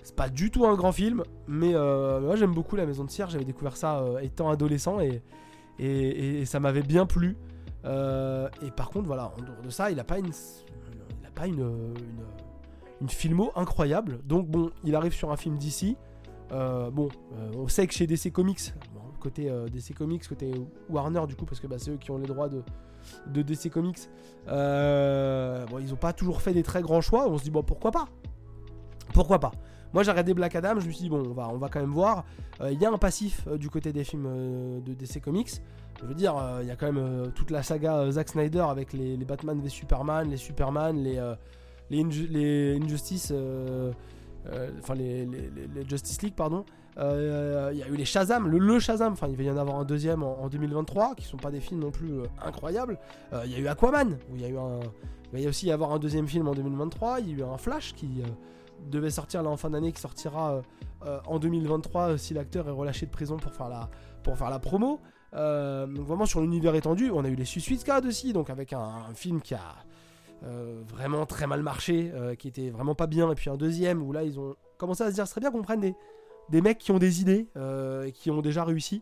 C'est pas du tout un grand film, mais moi j'aime beaucoup La Maison de Cire. J'avais découvert ça étant adolescent et, ça m'avait bien plu. et par contre, voilà, en dehors de ça, il a pas une, il a pas une, une une filmo incroyable. Donc bon, il arrive sur un film d'ici. Euh, bon, euh, on sait que chez DC Comics, côté euh, DC Comics, côté Warner du coup, parce que bah, c'est eux qui ont les droits de, de DC Comics, bon, ils ont pas toujours fait des très grands choix. On se dit bon, pourquoi pas? Pourquoi pas? Moi j'ai regardé Black Adam, je me suis dit bon on va, on va quand même voir. Il y a un passif du côté des films de DC Comics. Je veux dire, il y a quand même toute la saga Zack Snyder avec les, Batman v Superman, les Superman, les, les, les Injustice, euh, euh, enfin les, Justice League, pardon. Euh, il y a eu les Shazam, le, le Shazam, enfin il va y en avoir un deuxième en, 2023, qui sont pas des films non plus incroyables. Il y a eu Aquaman, où il y a eu un, il va y aussi y avoir un deuxième film en 2023. Il y a eu un Flash qui devait sortir là en fin d'année, qui sortira en 2023 si l'acteur est relâché de prison pour faire la, pour faire la promo. donc vraiment sur l'univers étendu, on a eu les Suicide Squad aussi, donc avec un film qui a euh, vraiment très mal marché, euh, qui était vraiment pas bien, et puis un deuxième où là ils ont commencé à se dire, ce serait bien qu'on prenne des, des mecs qui ont des idées, euh, qui ont déjà réussi,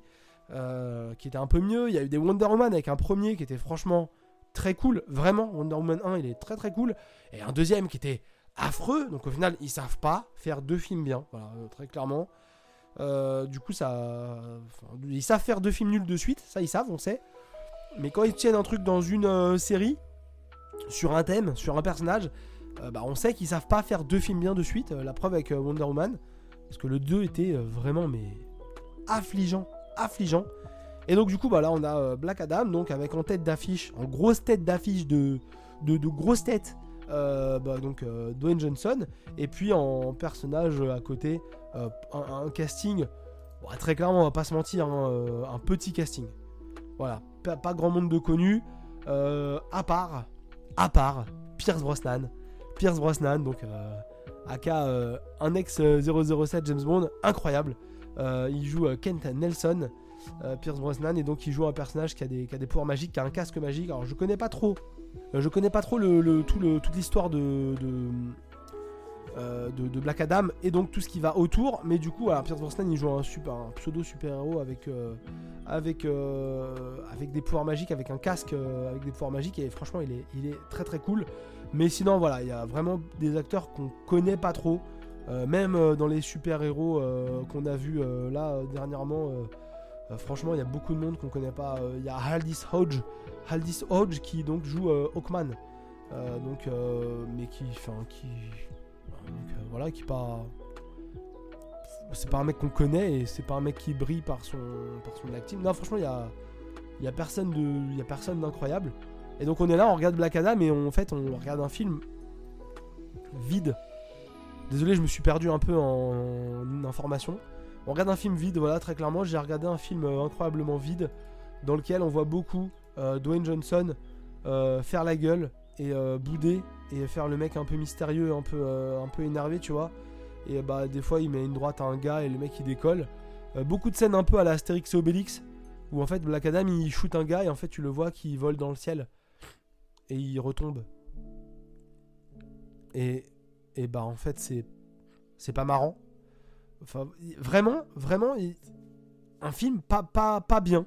qui était un peu mieux. Il y a eu des Wonder Woman avec un premier qui était franchement très cool, vraiment, Wonder Woman 1 il est très très cool, et un deuxième qui était affreux, donc au final ils savent pas faire deux films bien, voilà, très clairement. du coup, ça. ils savent faire deux films nuls de suite, ça ils savent, on sait. Mais quand ils tiennent un truc dans une série, sur un thème, sur un personnage, euh, bah, on sait qu'ils savent pas faire deux films bien de suite. Euh, la preuve avec euh, Wonder Woman, parce que le 2 était vraiment mais affligeant, affligeant. Et donc du coup, bah, là on a Black Adam, donc avec en tête d'affiche, en grosse tête d'affiche de, de, grosses têtes, bah, donc Dwayne Johnson, et puis en personnage à côté, un, casting, très clairement on va pas se mentir, hein, un petit casting. Voilà, pas, pas grand monde de connu, à part à part Pierce Brosnan. Pierce Brosnan, donc euh, aka euh, un ex 007 James Bond, incroyable. Euh, il joue Kent Nelson, Pierce Brosnan, et donc il joue un personnage qui a des, pouvoirs magiques, qui a un casque magique. Alors je connais pas trop, je connais pas trop toute l'histoire de, Black Adam et donc tout ce qui va autour. Mais du coup, Pierce Brosnan il joue un, super, pseudo super-héros avec, avec, euh, des pouvoirs magiques, avec un casque euh, avec des pouvoirs magiques, et franchement, il est très très cool. Mais sinon, voilà, il y a vraiment des acteurs qu'on connaît pas trop, euh, même dans les super-héros qu'on a vus là dernièrement. franchement, il y a beaucoup de monde qu'on connaît pas. Il y a Aldis Hodge, Aldis Hodge qui donc joue Hawkman, donc mais qui, enfin, qui, voilà, qui pas c'est pas un mec qu'on connaît et c'est pas un mec qui brille par son, par son acting. Non, franchement, il y a, y a personne y a personne d'incroyable. Et donc on est là, on regarde Black Adam et en fait on regarde un film vide. Désolé, je me suis perdu un peu en information. On regarde un film vide, voilà, très clairement. J'ai regardé un film euh, incroyablement vide dans lequel on voit beaucoup euh, Dwayne Johnson euh, faire la gueule et bouder et faire le mec un peu mystérieux, un peu, un peu énervé, tu vois. Et bah des fois il met une droite à un gars et le mec il décolle. Beaucoup de scènes un peu à la Astérix et Obélix où en fait Black Adam il shoot un gars et en fait tu le vois qui vole dans le ciel et il retombe. Et, et bah en fait c'est c'est pas marrant. Vraiment vraiment un film pas pas bien.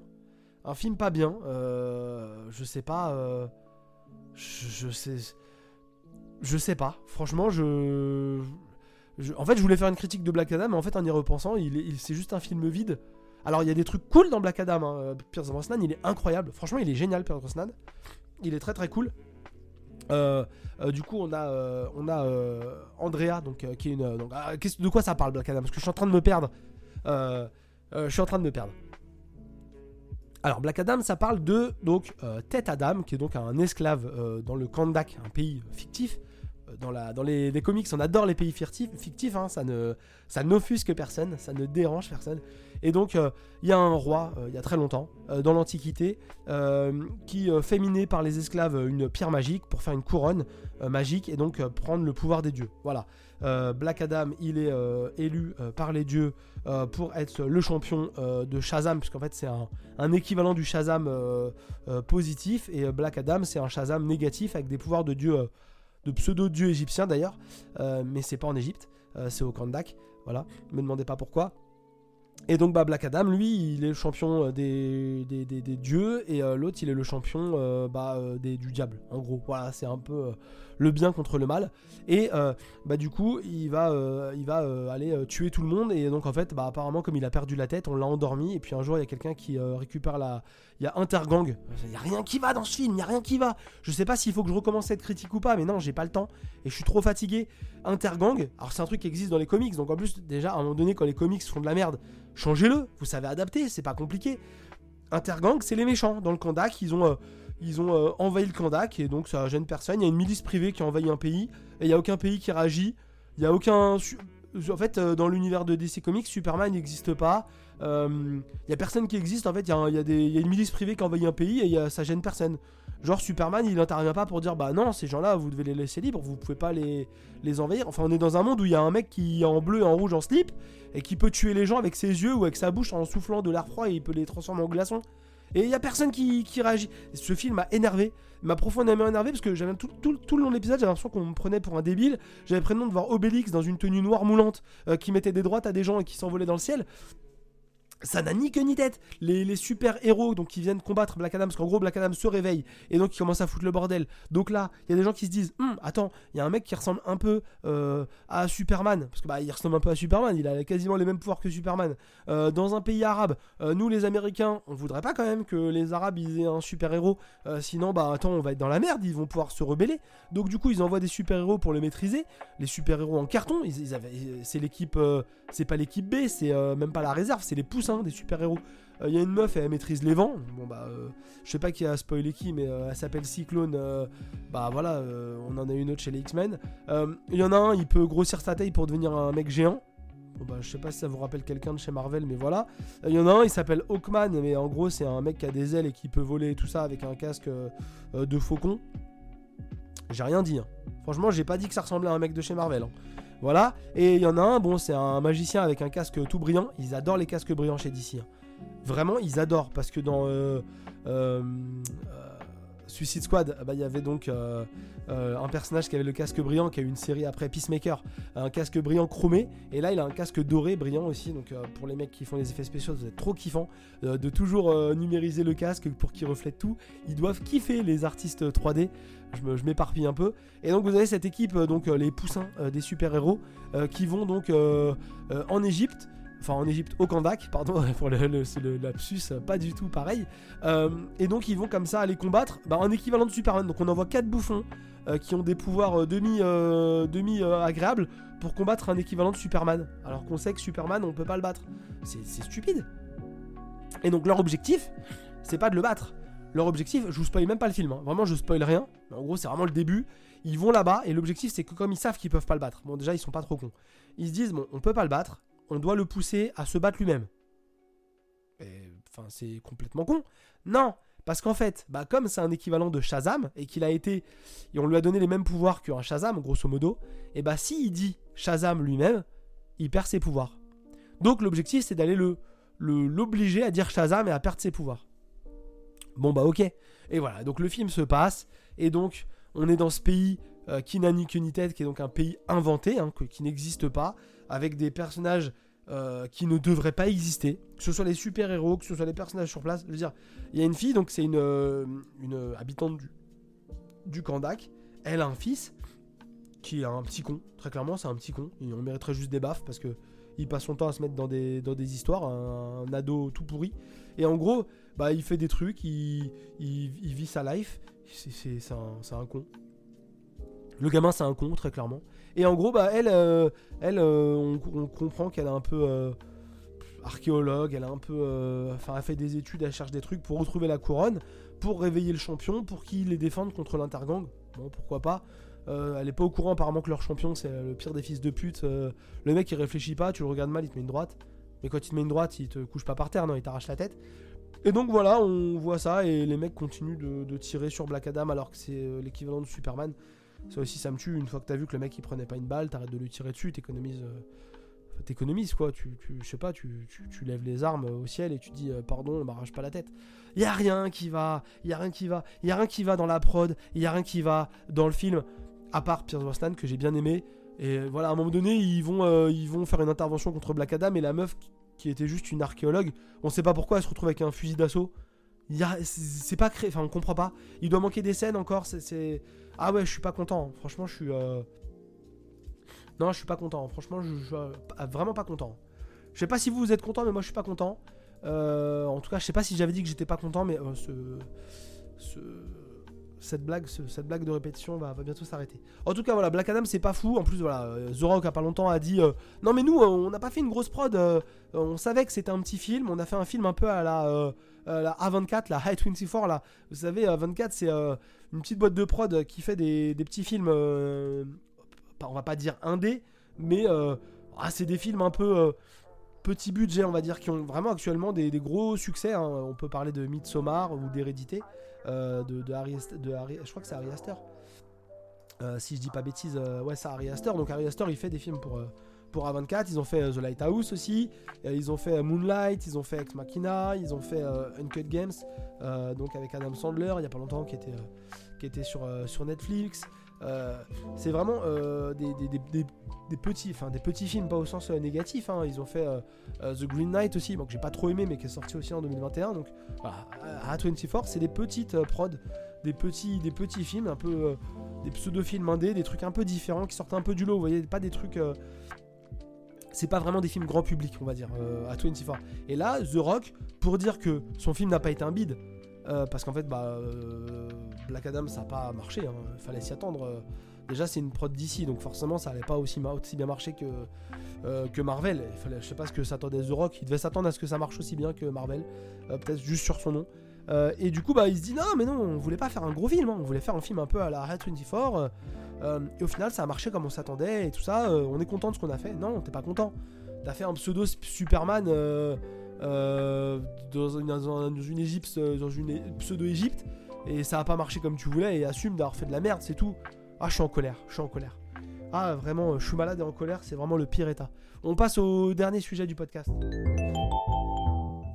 Un film pas bien. Euh, je sais pas. Euh, je, sais. Je sais pas. Franchement, je en fait, je voulais faire une critique de Black Adam, mais en fait, en y repensant, il, c'est juste un film vide. Alors, il y a des trucs cool dans Black Adam. Hein. Pierce Brosnan, il est incroyable. Franchement, il est génial, Pierce Brosnan. Il est très très cool. Euh, euh, du coup, on a, euh, Andrea, donc, qui est une. Ah, de quoi ça parle Black Adam? Parce que je suis en train de me perdre. je suis en train de me perdre. Alors Black Adam, ça parle de donc Tête Adam, qui est donc un esclave dans le Kandak, un pays fictif, dans, les, comics, on adore les pays fictifs, hein, ça ne ça n'offusque personne, ça ne dérange personne. Et donc, euh, il y a un roi, euh, il y a très longtemps, euh, dans l'Antiquité, qui fait miner par les esclaves une pierre magique pour faire une couronne magique et donc prendre le pouvoir des dieux. Voilà. Black Adam, il est élu par les dieux pour être le champion de Shazam, puisqu'en fait, c'est un, un, équivalent du Shazam positif, et Black Adam, c'est un Shazam négatif avec des pouvoirs de dieu de pseudo-dieu égyptien d'ailleurs, euh, mais c'est pas en Égypte, euh, c'est au Kandak, voilà, me demandez pas pourquoi. Et donc bah, Black Adam, lui, il est le champion euh, des, des, dieux, et l'autre, il est le champion bah, des, du diable, en gros. Voilà, c'est un peu le bien contre le mal. Et bah, du coup, il va, il va aller tuer tout le monde, et donc en fait, bah, apparemment, comme il a perdu la tête, on l'a endormi, et puis un jour, il y a quelqu'un qui récupère la, il y a Intergang. Il n'y a rien qui va dans ce film, il n'y a rien qui va. Je sais pas s'il faut que je recommence cette critique ou pas, mais non, j'ai pas le temps et je suis trop fatigué. Intergang, alors c'est un truc qui existe dans les comics, donc en plus, déjà, à un moment donné, quand les comics font de la merde, changez-le, vous savez adapter, c'est pas compliqué. Intergang, c'est les méchants. Dans le Kandak, ils ont, euh, ils ont euh, envahi le Kandak et donc ça gêne personne. Il y a une milice privée qui a envahi un pays et il n'y a aucun pays qui réagit. Il n'y a aucun. En fait, euh, dans l'univers de DC Comics, Superman n'existe pas. Il euh, y a personne qui existe en fait. Il y, a une milice privée qui a envahi un pays et y a, ça gêne personne. Genre Superman, il n'intervient pas pour dire bah non, ces gens-là, vous devez les laisser libres, vous pouvez pas les, les envahir. Enfin, on est dans un monde où il y a un mec qui est en bleu et en rouge en slip et qui peut tuer les gens avec ses yeux ou avec sa bouche en soufflant de l'air froid et il peut les transformer en glaçons. Et il y a personne qui, réagit. Ce film m'a énervé, m'a profondément énervé parce que j'avais tout, le long de l'épisode, j'avais l'impression qu'on me prenait pour un débile. J'avais l'impression de voir Obélix dans une tenue noire moulante euh, qui mettait des droites à des gens et qui s'envolait dans le ciel ça n'a ni queue ni tête. Les, super héros donc qui viennent combattre Black Adam, parce qu'en gros Black Adam se réveille et donc il commence à foutre le bordel. Donc là, il y a des gens qui se disent, hum, attends, il y a un mec qui ressemble un peu euh, à Superman, parce que bah il ressemble un peu à Superman, il a quasiment les mêmes pouvoirs que Superman. Euh, dans un pays arabe, euh, nous les Américains, on voudrait pas quand même que les Arabes ils aient un super héros, sinon bah attends, on va être dans la merde, ils vont pouvoir se rebeller. Donc du coup ils envoient des super héros pour les maîtriser. Les super héros en carton, c'est l'équipe, c'est pas l'équipe B, c'est même pas la réserve, c'est les poussins des super-héros. Il euh, y a une meuf, elle maîtrise les vents. Bon, bah, euh, je sais pas qui a spoilé qui, mais euh, elle s'appelle Cyclone. bah voilà, on en a une autre chez les X-Men. Il y en a un, il peut grossir sa taille pour devenir un mec géant. Bon, bah, je sais pas si ça vous rappelle quelqu'un de chez Marvel, mais voilà. Il y en a un, il s'appelle Hawkman, mais en gros, c'est un mec qui a des ailes et qui peut voler et tout ça avec un casque de faucon. J'ai rien dit. Hein. Franchement, j'ai pas dit que ça ressemblait à un mec de chez Marvel. Hein. Voilà. Et il y en a un, bon, c'est un magicien avec un casque tout brillant. Ils adorent les casques brillants chez DC. Hein. Vraiment, ils adorent. Parce que dans euh, euh, Suicide Squad, bah, il y avait donc euh, un personnage qui avait le casque brillant, qui a eu une série après Peacemaker, un casque brillant chromé. Et là, il a un casque doré brillant aussi. Donc pour les mecs qui font les effets spéciaux, vous êtes trop kiffant de toujours numériser le casque pour qu'il reflète tout. Ils doivent kiffer les artistes 3D je m'éparpille un peu. Et donc vous avez cette équipe, euh, donc euh, les poussins euh, des super-héros, qui vont donc en Égypte, enfin en Égypte au Kandak, pardon pour le, lapsus, pas du tout pareil. et donc ils vont comme ça aller combattre bah, un équivalent de Superman. Donc on envoie quatre bouffons qui ont des pouvoirs demi, demi agréables pour combattre un équivalent de Superman. Alors qu'on sait que Superman on peut pas le battre. C'est stupide. Et donc leur objectif, c'est pas de le battre, leur objectif, je vous spoil même pas le film, hein. vraiment je spoil rien. en gros, c'est vraiment le début. Ils vont là-bas et l'objectif, c'est que comme ils savent qu'ils peuvent pas le battre, bon, déjà ils sont pas trop cons. Ils se disent, bon, on peut pas le battre, on doit le pousser à se battre lui-même. Enfin, c'est complètement con. Non, parce qu'en fait, bah, comme c'est un équivalent de Shazam et qu'il a été. Et on lui a donné les mêmes pouvoirs qu'un Shazam, grosso modo, et bah, s'il dit Shazam lui-même, il perd ses pouvoirs. Donc l'objectif, c'est d'aller le l'obliger à dire Shazam et à perdre ses pouvoirs. Bon bah ok. Et voilà, donc le film se passe, et donc on est dans ce pays euh, qui n'a ni queue ni tête, qui est donc un pays inventé, hein, qui n'existe pas, avec des personnages euh, qui ne devraient pas exister, que ce soit les super-héros, que ce soit les personnages sur place. Je veux dire, il y a une fille, donc c'est une, euh, habitante du, du Kandak, elle a un fils qui est un petit con, très clairement c'est un petit con, et on mériterait juste des baffes parce que il passe son temps à se mettre dans des, dans des histoires, un ado tout pourri. Et en gros, bah, il fait des trucs, il, vit sa life. C'est un, con. Le gamin, c'est un con, très clairement. Et en gros, bah, elle, euh, elle euh, on, comprend qu'elle a un peu. Euh, archéologue, elle a un peu, enfin, elle fait des études, elle cherche des trucs pour retrouver la couronne, pour réveiller le champion, pour qu'il les défende contre l'intergang. Bon, pourquoi pas. elle est pas au courant apparemment que leur champion c'est le pire des fils de pute. le mec il réfléchit pas, tu le regardes mal, il te met une droite. Mais quand il te met une droite, il te couche pas par terre, non, il t'arrache la tête. Et donc voilà, on voit ça et les mecs continuent de, tirer sur Black Adam alors que c'est euh, l'équivalent de Superman. Ça aussi, ça me tue. Une fois que t'as vu que le mec il prenait pas une balle, t'arrêtes de lui tirer dessus, t'économises. Euh, t'économises quoi. Tu, je sais pas, tu, tu, lèves les armes au ciel et tu dis euh, pardon, m'arrache pas la tête. Y a rien qui va, y a rien qui va, y a rien qui va dans la prod, y a rien qui va dans le film, à part Pierce Brosnan que j'ai bien aimé. Et voilà, à un moment donné, ils vont, ils vont faire une intervention contre Black Adam et la meuf qui était juste une archéologue. On sait pas pourquoi elle se retrouve avec un fusil d'assaut. C'est pas créé, enfin on comprend pas. Il doit manquer des scènes encore. C'est ah ouais, je suis pas content. Franchement, je suis euh, non, je suis pas content. Franchement, je, suis euh, vraiment pas content. Je sais pas si vous, vous êtes content, mais moi je suis pas content. Euh, en tout cas, je sais pas si j'avais dit que j'étais pas content, mais ce, ce cette blague, cette blague de répétition va, bientôt s'arrêter. En tout cas, voilà, Black Adam, c'est pas fou. En plus, voilà, euh, The Rock, a pas longtemps, a dit euh, Non, mais nous, euh, on n'a pas fait une grosse prod. on savait que c'était un petit film. On a fait un film un peu à la, la A24, la High 24. Là. Vous savez, A24, c'est une petite boîte de prod qui fait des, petits films, on va pas dire indé, mais ah, c'est des films un peu petit budget, on va dire, qui ont vraiment actuellement des, gros succès. Hein. On peut parler de Midsommar ou d'Hérédité. Euh, de, de Harry, je crois que c'est Harry Astor. Euh, si je dis pas bêtise, euh, ouais, c'est Harry Astor. Donc Harry Astor, il fait des films pour, pour A24. Ils ont fait The Lighthouse aussi. ils ont fait Moonlight. Ils ont fait Ex Machina. Ils ont fait Uncut Games. donc avec Adam Sandler, il y a pas longtemps, qui était, qui était sur, sur Netflix. C'est vraiment des, des, petits, enfin des petits films, pas au sens négatif. Hein. Ils ont fait The Green Knight aussi, que j'ai pas trop aimé, mais qui est sorti aussi en 2021. Donc voilà, A24, c'est des petites prods, des petits, des petits films, un peu des pseudo-films indés, des trucs un peu différents qui sortent un peu du lot. Vous voyez, pas des trucs. c'est pas vraiment des films grand public, on va dire, à 24. Et là, The Rock, pour dire que son film n'a pas été un bide, parce qu'en fait, bah, Black Adam, ça n'a pas marché, il hein, fallait s'y attendre. Déjà, c'est une prod d'ici, donc forcément, ça allait pas aussi, bien marcher que, euh, que Marvel. Il fallait, je sais pas ce que s'attendait The Rock. Il devait s'attendre à ce que ça marche aussi bien que Marvel, euh, peut-être juste sur son nom. Euh, et du coup, bah, il se dit non, mais non, on voulait pas faire un gros film, hein. on voulait faire un film un peu à la Red 24. et au final, ça a marché comme on s'attendait et tout ça. on est content de ce qu'on a fait. Non, t'es pas content. T'as fait un pseudo Superman dans, une, dans Égypte, dans une pseudo Égypte, et ça a pas marché comme tu voulais. Et assume d'avoir fait de la merde, c'est tout. Ah, je suis en colère, je suis en colère. Ah, vraiment, je suis malade et en colère, c'est vraiment le pire état. On passe au dernier sujet du podcast.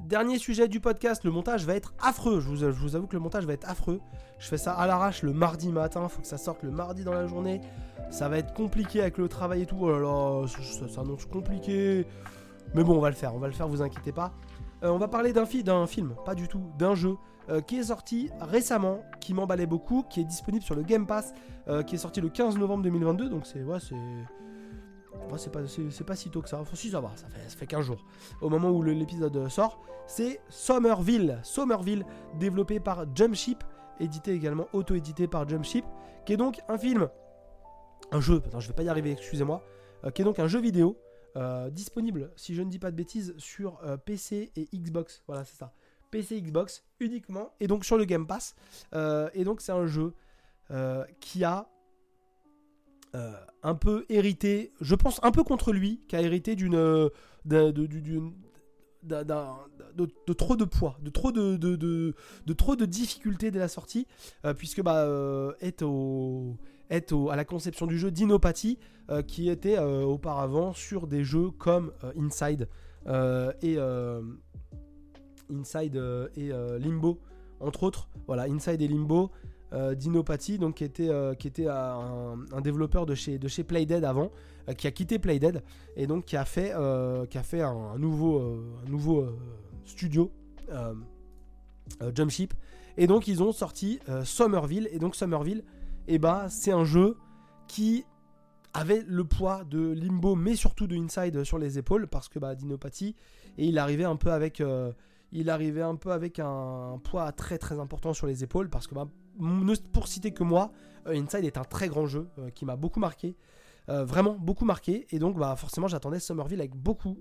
Dernier sujet du podcast, le montage va être affreux. Je vous, avoue que le montage va être affreux. Je fais ça à l'arrache le mardi matin, faut que ça sorte le mardi dans la journée. Ça va être compliqué avec le travail et tout. Oh là là, ça, s'annonce compliqué. Mais bon, on va le faire, on va le faire, vous inquiétez pas. Euh, on va parler d'un film, pas du tout, d'un jeu. Euh, qui est sorti récemment, qui m'emballait beaucoup, qui est disponible sur le Game Pass, euh, qui est sorti le 15 novembre 2022. Donc c'est ouais, c'est c'est pas, pas si tôt que ça. Enfin, si ça va, ça fait, ça fait 15 jours. Au moment où l'épisode sort, c'est Somerville. Somerville, développé par Jumpship, édité également, auto-édité par Jumpship, qui est donc un film, un jeu, attends, je vais pas y arriver, excusez-moi, qui est donc un jeu vidéo. Disponible, si je ne dis pas de bêtises, sur PC et Xbox. Voilà, c'est ça. PC, Xbox uniquement, et donc sur le Game Pass. Euh, et donc c'est un jeu euh, qui a euh, un peu hérité, je pense un peu contre lui, qui a hérité d'une de, de, trop de poids, de trop de, de, trop de difficultés dès la sortie, puisque bah, est, au, est à la conception du jeu d'Inopathie, qui était auparavant sur des jeux comme Inside et Inside euh, et euh, Limbo, entre autres. Voilà, Inside et Limbo. Euh, Dinopathie, donc qui était, qui était un, développeur de chez, de chez Playdead avant, qui a quitté Playdead et donc qui a fait, qui a fait un, nouveau, un nouveau studio, Jumpship. Et donc ils ont sorti Somerville. Et donc Somerville, et eh ben, c'est un jeu qui avait le poids de Limbo, mais surtout de Inside sur les épaules, parce que bah, Dinopathie, et il arrivait un peu avec il arrivait un peu avec un, poids très très important sur les épaules parce que bah, pour citer que moi, euh, Inside est un très grand jeu euh, qui m'a beaucoup marqué, euh, vraiment beaucoup marqué et donc bah forcément j'attendais Somerville avec beaucoup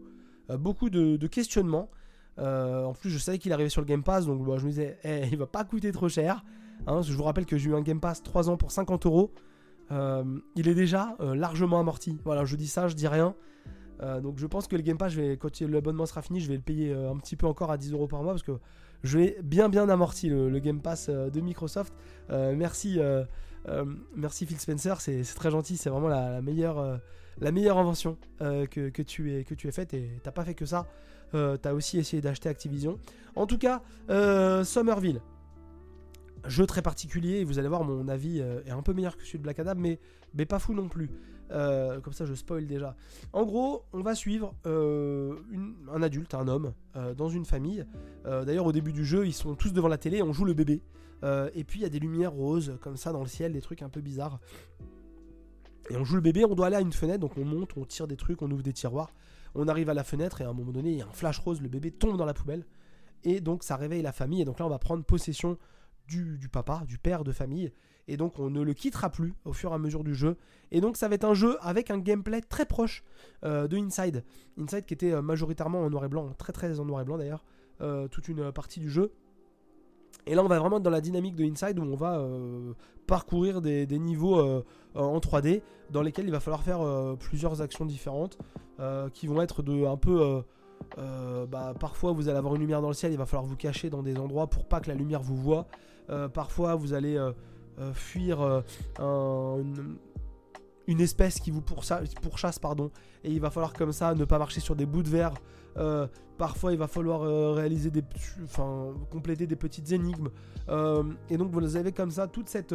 beaucoup de, questionnements. en plus, je savais qu'il arrivait sur le Game Pass, donc bah, je me disais, eh, il va pas coûter trop cher. Hein, je vous rappelle que j'ai eu un Game Pass 3 ans pour 50 euros. il est déjà largement amorti. Voilà, je dis ça, je dis rien. donc je pense que le Game Pass, quand l'abonnement sera fini, je vais le payer un petit peu encore à 10 euros par mois parce que je vais bien bien amorti le, Game Pass de Microsoft. merci, merci Phil Spencer, c'est très gentil, c'est vraiment la, meilleure, la meilleure invention que, tu aies, que tu aies faite et t'as pas fait que ça. t'as aussi essayé d'acheter Activision. En tout cas, Somerville, jeu très particulier. Vous allez voir, mon avis euh, est un peu meilleur que celui de Black Adam, mais, pas fou non plus. Euh, comme ça, je spoil déjà. En gros, on va suivre euh, un adulte, un homme, dans une famille. D'ailleurs, au début du jeu, ils sont tous devant la télé, on joue le bébé. et puis, il y a des lumières roses, comme ça, dans le ciel, des trucs un peu bizarres. Et on joue le bébé, on doit aller à une fenêtre, donc on monte, on tire des trucs, on ouvre des tiroirs. On arrive à la fenêtre, et à un moment donné, il y a un flash rose, le bébé tombe dans la poubelle. Et donc, ça réveille la famille, et donc là, on va prendre possession du, papa, du père de famille. Et donc on ne le quittera plus au fur et à mesure du jeu. Et donc ça va être un jeu avec un gameplay très proche euh, de Inside. Inside qui était euh, majoritairement en noir et blanc, très très en noir et blanc d'ailleurs, euh, toute une partie du jeu. Et là on va vraiment être dans la dynamique de Inside où on va parcourir des, niveaux en 3D dans lesquels il va falloir faire plusieurs actions différentes qui vont être de un peu... bah, parfois vous allez avoir une lumière dans le ciel, il va falloir vous cacher dans des endroits pour pas que la lumière vous voit. Euh, parfois, vous allez euh, euh, fuir une, espèce qui vous pourchasse, pardon, et il va falloir comme ça ne pas marcher sur des bouts de verre. parfois, il va falloir réaliser des, enfin, compléter des petites énigmes. et donc, vous avez comme ça toute cette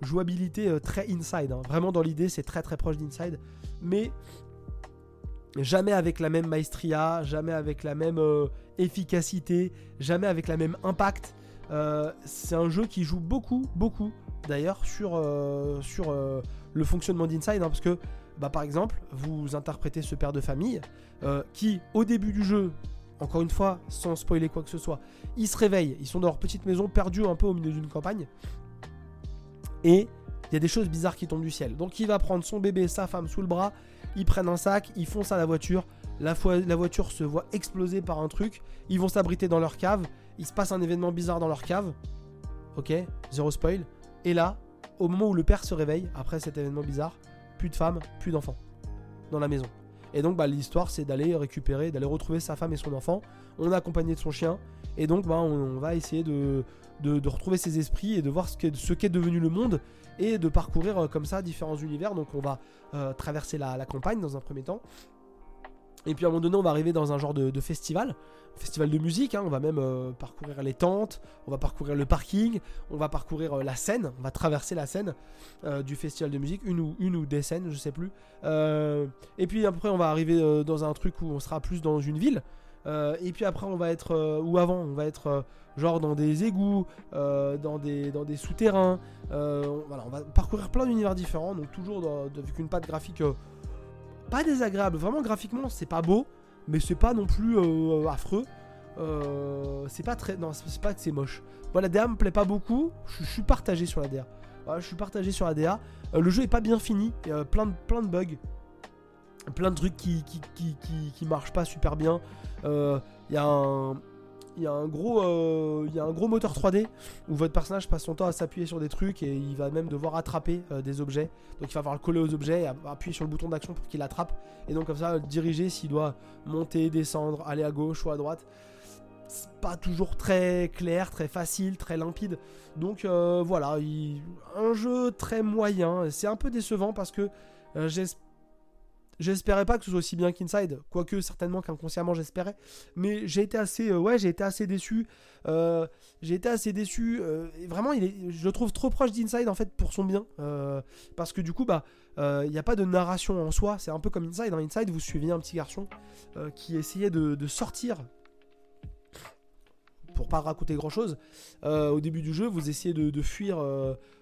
jouabilité très inside. Hein. Vraiment, dans l'idée, c'est très très proche d'inside, mais jamais avec la même maestria, jamais avec la même efficacité, jamais avec la même impact. Euh, c'est un jeu qui joue beaucoup, beaucoup d'ailleurs sur, euh, sur euh, le fonctionnement d'Inside. Hein, parce que, bah, par exemple, vous interprétez ce père de famille qui, au début du jeu, encore une fois, sans spoiler quoi que ce soit, ils se réveillent. Ils sont dans leur petite maison, perdus un peu au milieu d'une campagne. Et il y a des choses bizarres qui tombent du ciel. Donc il va prendre son bébé, sa femme sous le bras, ils prennent un sac, ils foncent à la voiture, la voiture se voit exploser par un truc, ils vont s'abriter dans leur cave il se passe un événement bizarre dans leur cave. Ok, zéro spoil. Et là, au moment où le père se réveille, après cet événement bizarre, plus de femmes, plus d'enfants dans la maison. Et donc bah, l'histoire c'est d'aller récupérer, d'aller retrouver sa femme et son enfant. On est accompagné de son chien. Et donc bah, on, va essayer de, retrouver ses esprits et de voir ce qu'est, devenu le monde. Et de parcourir euh, comme ça différents univers. Donc on va euh, traverser la campagne dans un premier temps. Et puis à un moment donné, on va arriver dans un genre de, festival, festival de musique. Hein. on va même euh, parcourir les tentes, on va parcourir le parking, on va parcourir euh, la scène, on va traverser la scène euh, du festival de musique, une ou, une ou des scènes, je sais plus. et puis après, on va arriver dans un truc où on sera plus dans une ville. et puis après, on va être, ou avant, on va être genre dans des égouts, dans des, dans des souterrains. voilà, on va parcourir plein d'univers différents, donc toujours avec une patte graphique pas désagréable. Vraiment, graphiquement, c'est pas beau, mais c'est pas non plus euh, affreux. Euh, c'est pas très. Non, c'est pas que c'est moche. Voilà, la DA me plaît pas beaucoup. Je, suis partagé sur la DA. je suis partagé sur la DA. Euh, le jeu est pas bien fini. Il y a plein de, plein de bugs. Plein de trucs qui, qui, qui, qui, marchent pas super bien. Il y a un il y a un gros, euh, il y a un gros moteur 3D où votre personnage passe son temps à s'appuyer sur des trucs et il va même devoir attraper euh, des objets. Donc il va falloir le coller aux objets et appuyer sur le bouton d'action pour qu'il attrape. Et donc comme ça, diriger s'il doit monter, descendre, aller à gauche ou à droite. C'est pas toujours très clair, très facile, très limpide. Donc euh, voilà, un jeu très moyen. C'est un peu décevant parce que j'espère J'espérais pas que ce soit aussi bien qu'Inside, quoique certainement qu'inconsciemment j'espérais. Mais j'ai été assez, euh, ouais, j'ai été assez déçu. Euh, j'ai été assez déçu. Euh, vraiment, je le trouve trop proche d'Inside en fait pour son bien, parce que du coup, bah, il n'y a pas de narration en soi. C'est un peu comme Inside. Dans Inside, vous suiviez un petit garçon qui essayait de, sortir pour pas raconter grand chose. au début du jeu, vous essayez de, fuir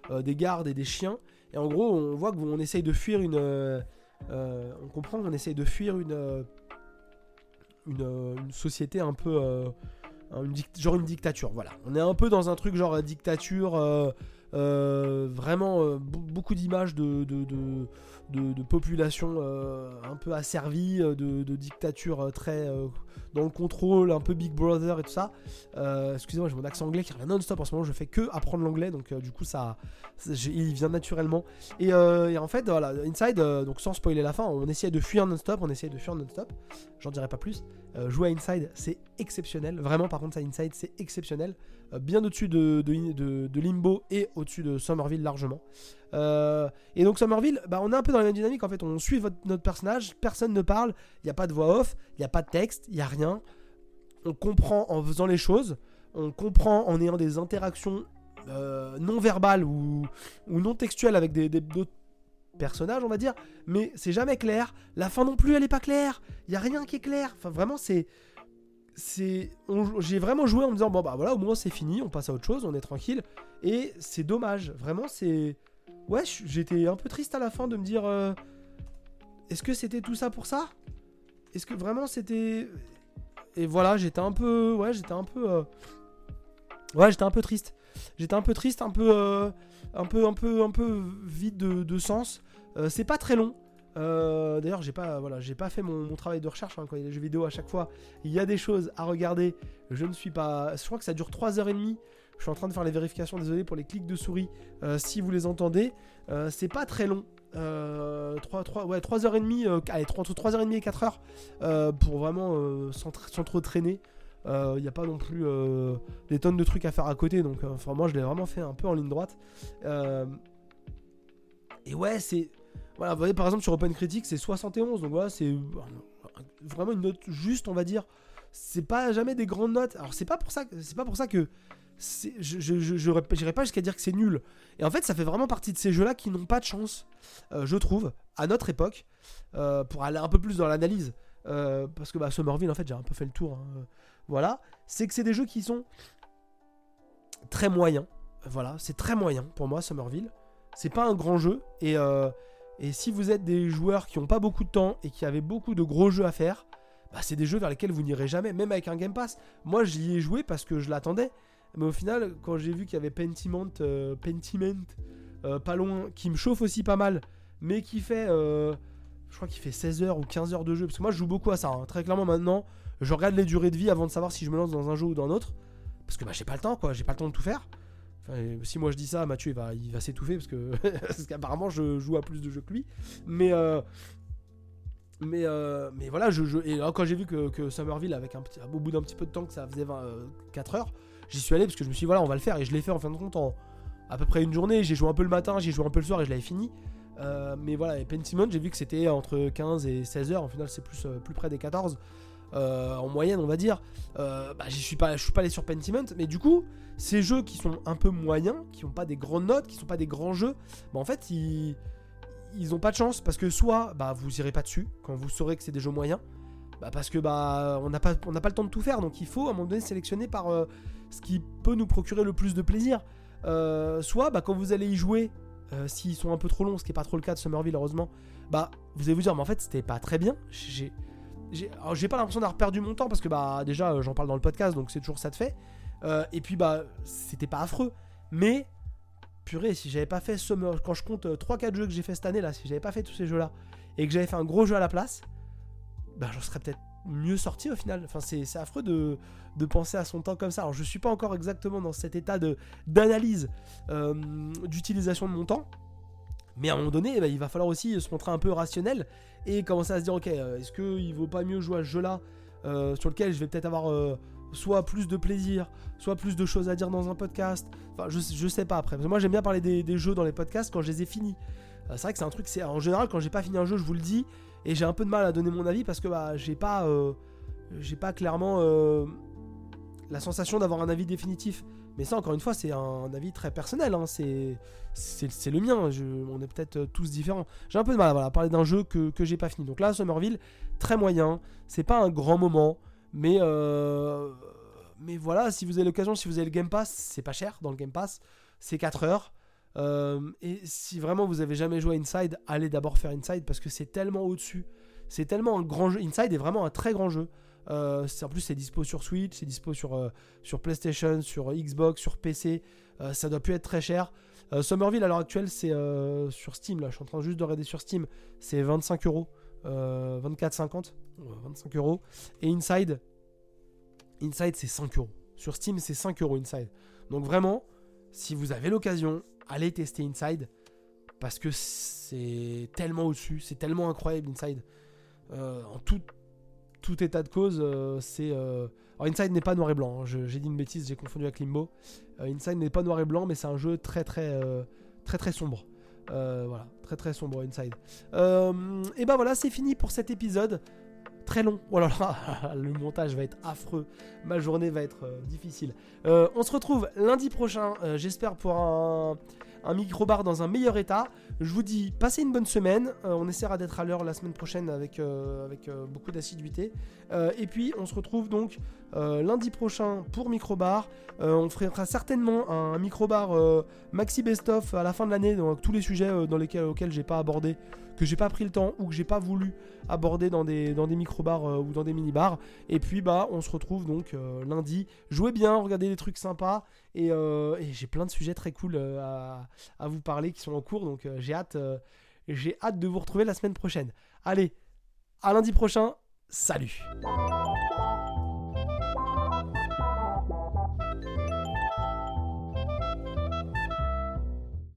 des gardes et des chiens. Et en gros, on voit que on essaye de fuir une, euh, on comprend qu'on essaye de fuir une, euh, euh, une, société un peu. genre une dictature, voilà. On est un peu dans un truc genre dictature vraiment beaucoup d'images de, de, population un peu asservie, de, dictature très dans le contrôle, un peu Big Brother et tout ça. Excusez-moi, j'ai mon accent anglais qui revient non-stop en ce moment, je fais que apprendre l'anglais, donc du coup ça, il vient naturellement. Et, en fait, voilà, Inside, donc sans spoiler la fin, on essaie de fuir non-stop, on essaie de fuir non-stop, j'en dirai pas plus. jouer à Inside, c'est exceptionnel, vraiment par contre ça Inside, c'est exceptionnel. Euh, bien au-dessus de, Limbo et au-dessus de Somerville largement. Euh, et donc Somerville, bah, on est un peu dans la même dynamique en fait, on suit notre personnage, personne ne parle, il n'y a pas de voix off, il n'y a pas de texte, il n'y a rien. On comprend en faisant les choses, on comprend en ayant des interactions euh, non verbales ou, non textuelles avec des, d'autres personnages, on va dire, mais c'est jamais clair. La fin non plus, elle est pas claire. Il y a rien qui est clair. Enfin, vraiment, c'est c'est j'ai vraiment joué en me disant bon bah voilà au moins c'est fini on passe à autre chose on est tranquille. Et c'est dommage vraiment c'est ouais j'étais un peu triste à la fin de me dire euh, est-ce que c'était tout ça pour ça? Est-ce que vraiment c'était et voilà j'étais un peu ouais j'étais un peu euh, ouais j'étais un peu triste. J'étais un peu triste un peu euh, un peu un peu un peu vide de, de sens. C'est pas très long euh, d'ailleurs, j'ai pas, voilà, j'ai pas fait mon, travail de recherche hein, quand il y a des jeux vidéo à chaque fois. Il y a des choses à regarder. Je ne suis pas. Je crois que ça dure 3h30. Je suis en train de faire les vérifications, désolé pour les clics de souris. Euh, si vous les entendez, euh, c'est pas très long. 3, 3, ouais, 3h30, allez, 3, entre 3h30 et 4h pour vraiment sans, trop traîner. Il n'y a pas non plus des tonnes de trucs à faire à côté. Donc, enfin, moi, je l'ai vraiment fait un peu en ligne droite. et ouais, c'est voilà, vous voyez, par exemple, sur Open Critique, c'est 71. Donc voilà, c'est vraiment une note juste, on va dire. C'est pas jamais des grandes notes. Alors, c'est pas pour ça, c'est pas pour ça que. Je, je, pas jusqu'à dire que c'est nul. Et en fait, ça fait vraiment partie de ces jeux-là qui n'ont pas de chance, euh, je trouve, à notre époque, euh, pour aller un peu plus dans l'analyse. Euh, parce que bah, Somerville, en fait, j'ai un peu fait le tour. Hein. Voilà. C'est que c'est des jeux qui sont très moyens. Voilà, c'est très moyen pour moi, Somerville. C'est pas un grand jeu. Et, et si vous êtes des joueurs qui n'ont pas beaucoup de temps et qui avaient beaucoup de gros jeux à faire, bah c'est des jeux vers lesquels vous n'irez jamais, même avec un Game Pass. Moi, j'y ai joué parce que je l'attendais. Mais au final, quand j'ai vu qu'il y avait Pentiment, euh, Pentiment euh, pas loin, qui me chauffe aussi pas mal, mais qui fait, euh, je crois qu'il fait 16 heures ou 15 heures de jeu, parce que moi je joue beaucoup à ça, hein. très clairement maintenant, je regarde les durées de vie avant de savoir si je me lance dans un jeu ou dans un autre, parce que bah, j'ai pas le temps, quoi, j'ai pas le temps de tout faire si moi je dis ça, Mathieu il va, il va s'étouffer parce que parce qu'apparemment je joue à plus de jeux que lui. Mais euh, mais, euh, mais voilà, je, et là, quand j'ai vu que, que, Somerville, avec un petit, au bout d'un petit peu de temps que ça faisait 24 euh, heures, j'y suis allé parce que je me suis dit voilà, on va le faire et je l'ai fait en fin de compte en à peu près une journée. J'ai joué un peu le matin, j'ai joué un peu le soir et je l'avais fini. mais voilà, et Pentiment, j'ai vu que c'était entre 15 et 16 heures. En final, c'est plus, plus près des 14. Euh, en moyenne, on va dire. Euh, bah, je suis pas, je suis pas allé sur Pentiment, mais du coup, ces jeux qui sont un peu moyens, qui n'ont pas des grandes notes, qui sont pas des grands jeux, bah, en fait, ils, ils ont pas de chance parce que soit bah, vous irez pas dessus quand vous saurez que c'est des jeux moyens, bah, parce que bah on n'a pas, le temps de tout faire, donc il faut à un moment donné sélectionner par euh, ce qui peut nous procurer le plus de plaisir. soit bah, quand vous allez y jouer, s'ils sont un peu trop longs, ce qui est pas trop le cas de Somerville heureusement, bah vous allez vous dire mais en fait c'était pas très bien. J'ai pas l'impression d'avoir perdu mon temps parce que bah déjà euh, j'en parle dans le podcast donc c'est toujours ça de fait. Euh, et puis bah c'était pas affreux. Mais purée, si j'avais pas fait Summer, quand je compte 3-4 euh, jeux que j'ai fait cette année là, si j'avais pas fait tous ces jeux là et que j'avais fait un gros jeu à la place, bah j'en serais peut-être mieux sorti au final. Enfin c'est affreux de, de, penser à son temps comme ça. Alors je suis pas encore exactement dans cet état d'analyse d'utilisation de mon temps. Mais à un moment donné, eh ben, il va falloir aussi se montrer un peu rationnel et commencer à se dire ok, euh, est-ce qu'il vaut pas mieux jouer à ce jeu-là euh, sur lequel je vais peut-être avoir euh, soit plus de plaisir, soit plus de choses à dire dans un podcast. Enfin, je, sais pas après. moi, j'aime bien parler des, jeux dans les podcasts quand je les ai finis. c'est vrai que c'est un truc, c'est en général quand j'ai pas fini un jeu, je vous le dis, et j'ai un peu de mal à donner mon avis parce que bah, j'ai pas, j'ai pas clairement la sensation d'avoir un avis définitif. Mais ça, encore une fois, c'est un avis très personnel. Hein. C'est, le mien. on est peut-être tous différents. J'ai un peu de mal à parler d'un jeu que, que j'ai pas fini. Donc là, Somerville, très moyen. C'est pas un grand moment. Mais, euh, mais voilà, si vous avez l'occasion, si vous avez le Game Pass, c'est pas cher dans le Game Pass. C'est 4 heures. Euh, et si vraiment vous avez jamais joué à Inside, allez d'abord faire Inside parce que c'est tellement au-dessus. C'est tellement un grand jeu. Inside est vraiment un très grand jeu. Euh, en plus, c'est dispo sur Switch, c'est dispo sur, euh, sur PlayStation, sur Xbox, sur PC. Euh, ça doit plus être très cher. Somerville à l'heure actuelle, c'est sur Steam. Là, je suis en train juste de regarder sur Steam. C'est 25 euros. 24,50. 25 euros. Et Inside, Inside, c'est 5 euros. Sur Steam, c'est 5 euros Inside. Donc vraiment, si vous avez l'occasion, allez tester Inside. Parce que c'est tellement au-dessus, c'est tellement incroyable Inside. En tout, tout état de cause, euh, c'est. Euh, Inside n'est pas noir et blanc, hein. j'ai dit une bêtise, j'ai confondu avec Limbo. Inside n'est pas noir et blanc, mais c'est un jeu très très très très sombre. voilà, très très sombre Inside. et ben voilà, c'est fini pour cet épisode très long. Voilà, oh le montage va être affreux. Ma journée va être difficile. on se retrouve lundi prochain, j'espère pour un, un micro-bar dans un meilleur état. Je vous dis, passez une bonne semaine. Euh, on essaiera d'être à l'heure la semaine prochaine avec, euh, avec euh, beaucoup d'assiduité. et puis, on se retrouve donc lundi prochain pour micro-bar. on fera certainement un micro-bar maxi best-of à la fin de l'année, donc tous les sujets dans lesquels, auxquels j'ai pas abordé que j'ai pas pris le temps ou que j'ai pas voulu aborder dans des, dans des micro-bars ou dans des mini-bars. Et puis bah on se retrouve donc lundi. Jouez bien, regardez des trucs sympas euh, et, j'ai plein de sujets très cool euh, à, vous parler qui sont en cours. Donc euh, j'ai hâte, j'ai hâte de vous retrouver la semaine prochaine. Allez, à lundi prochain. Salut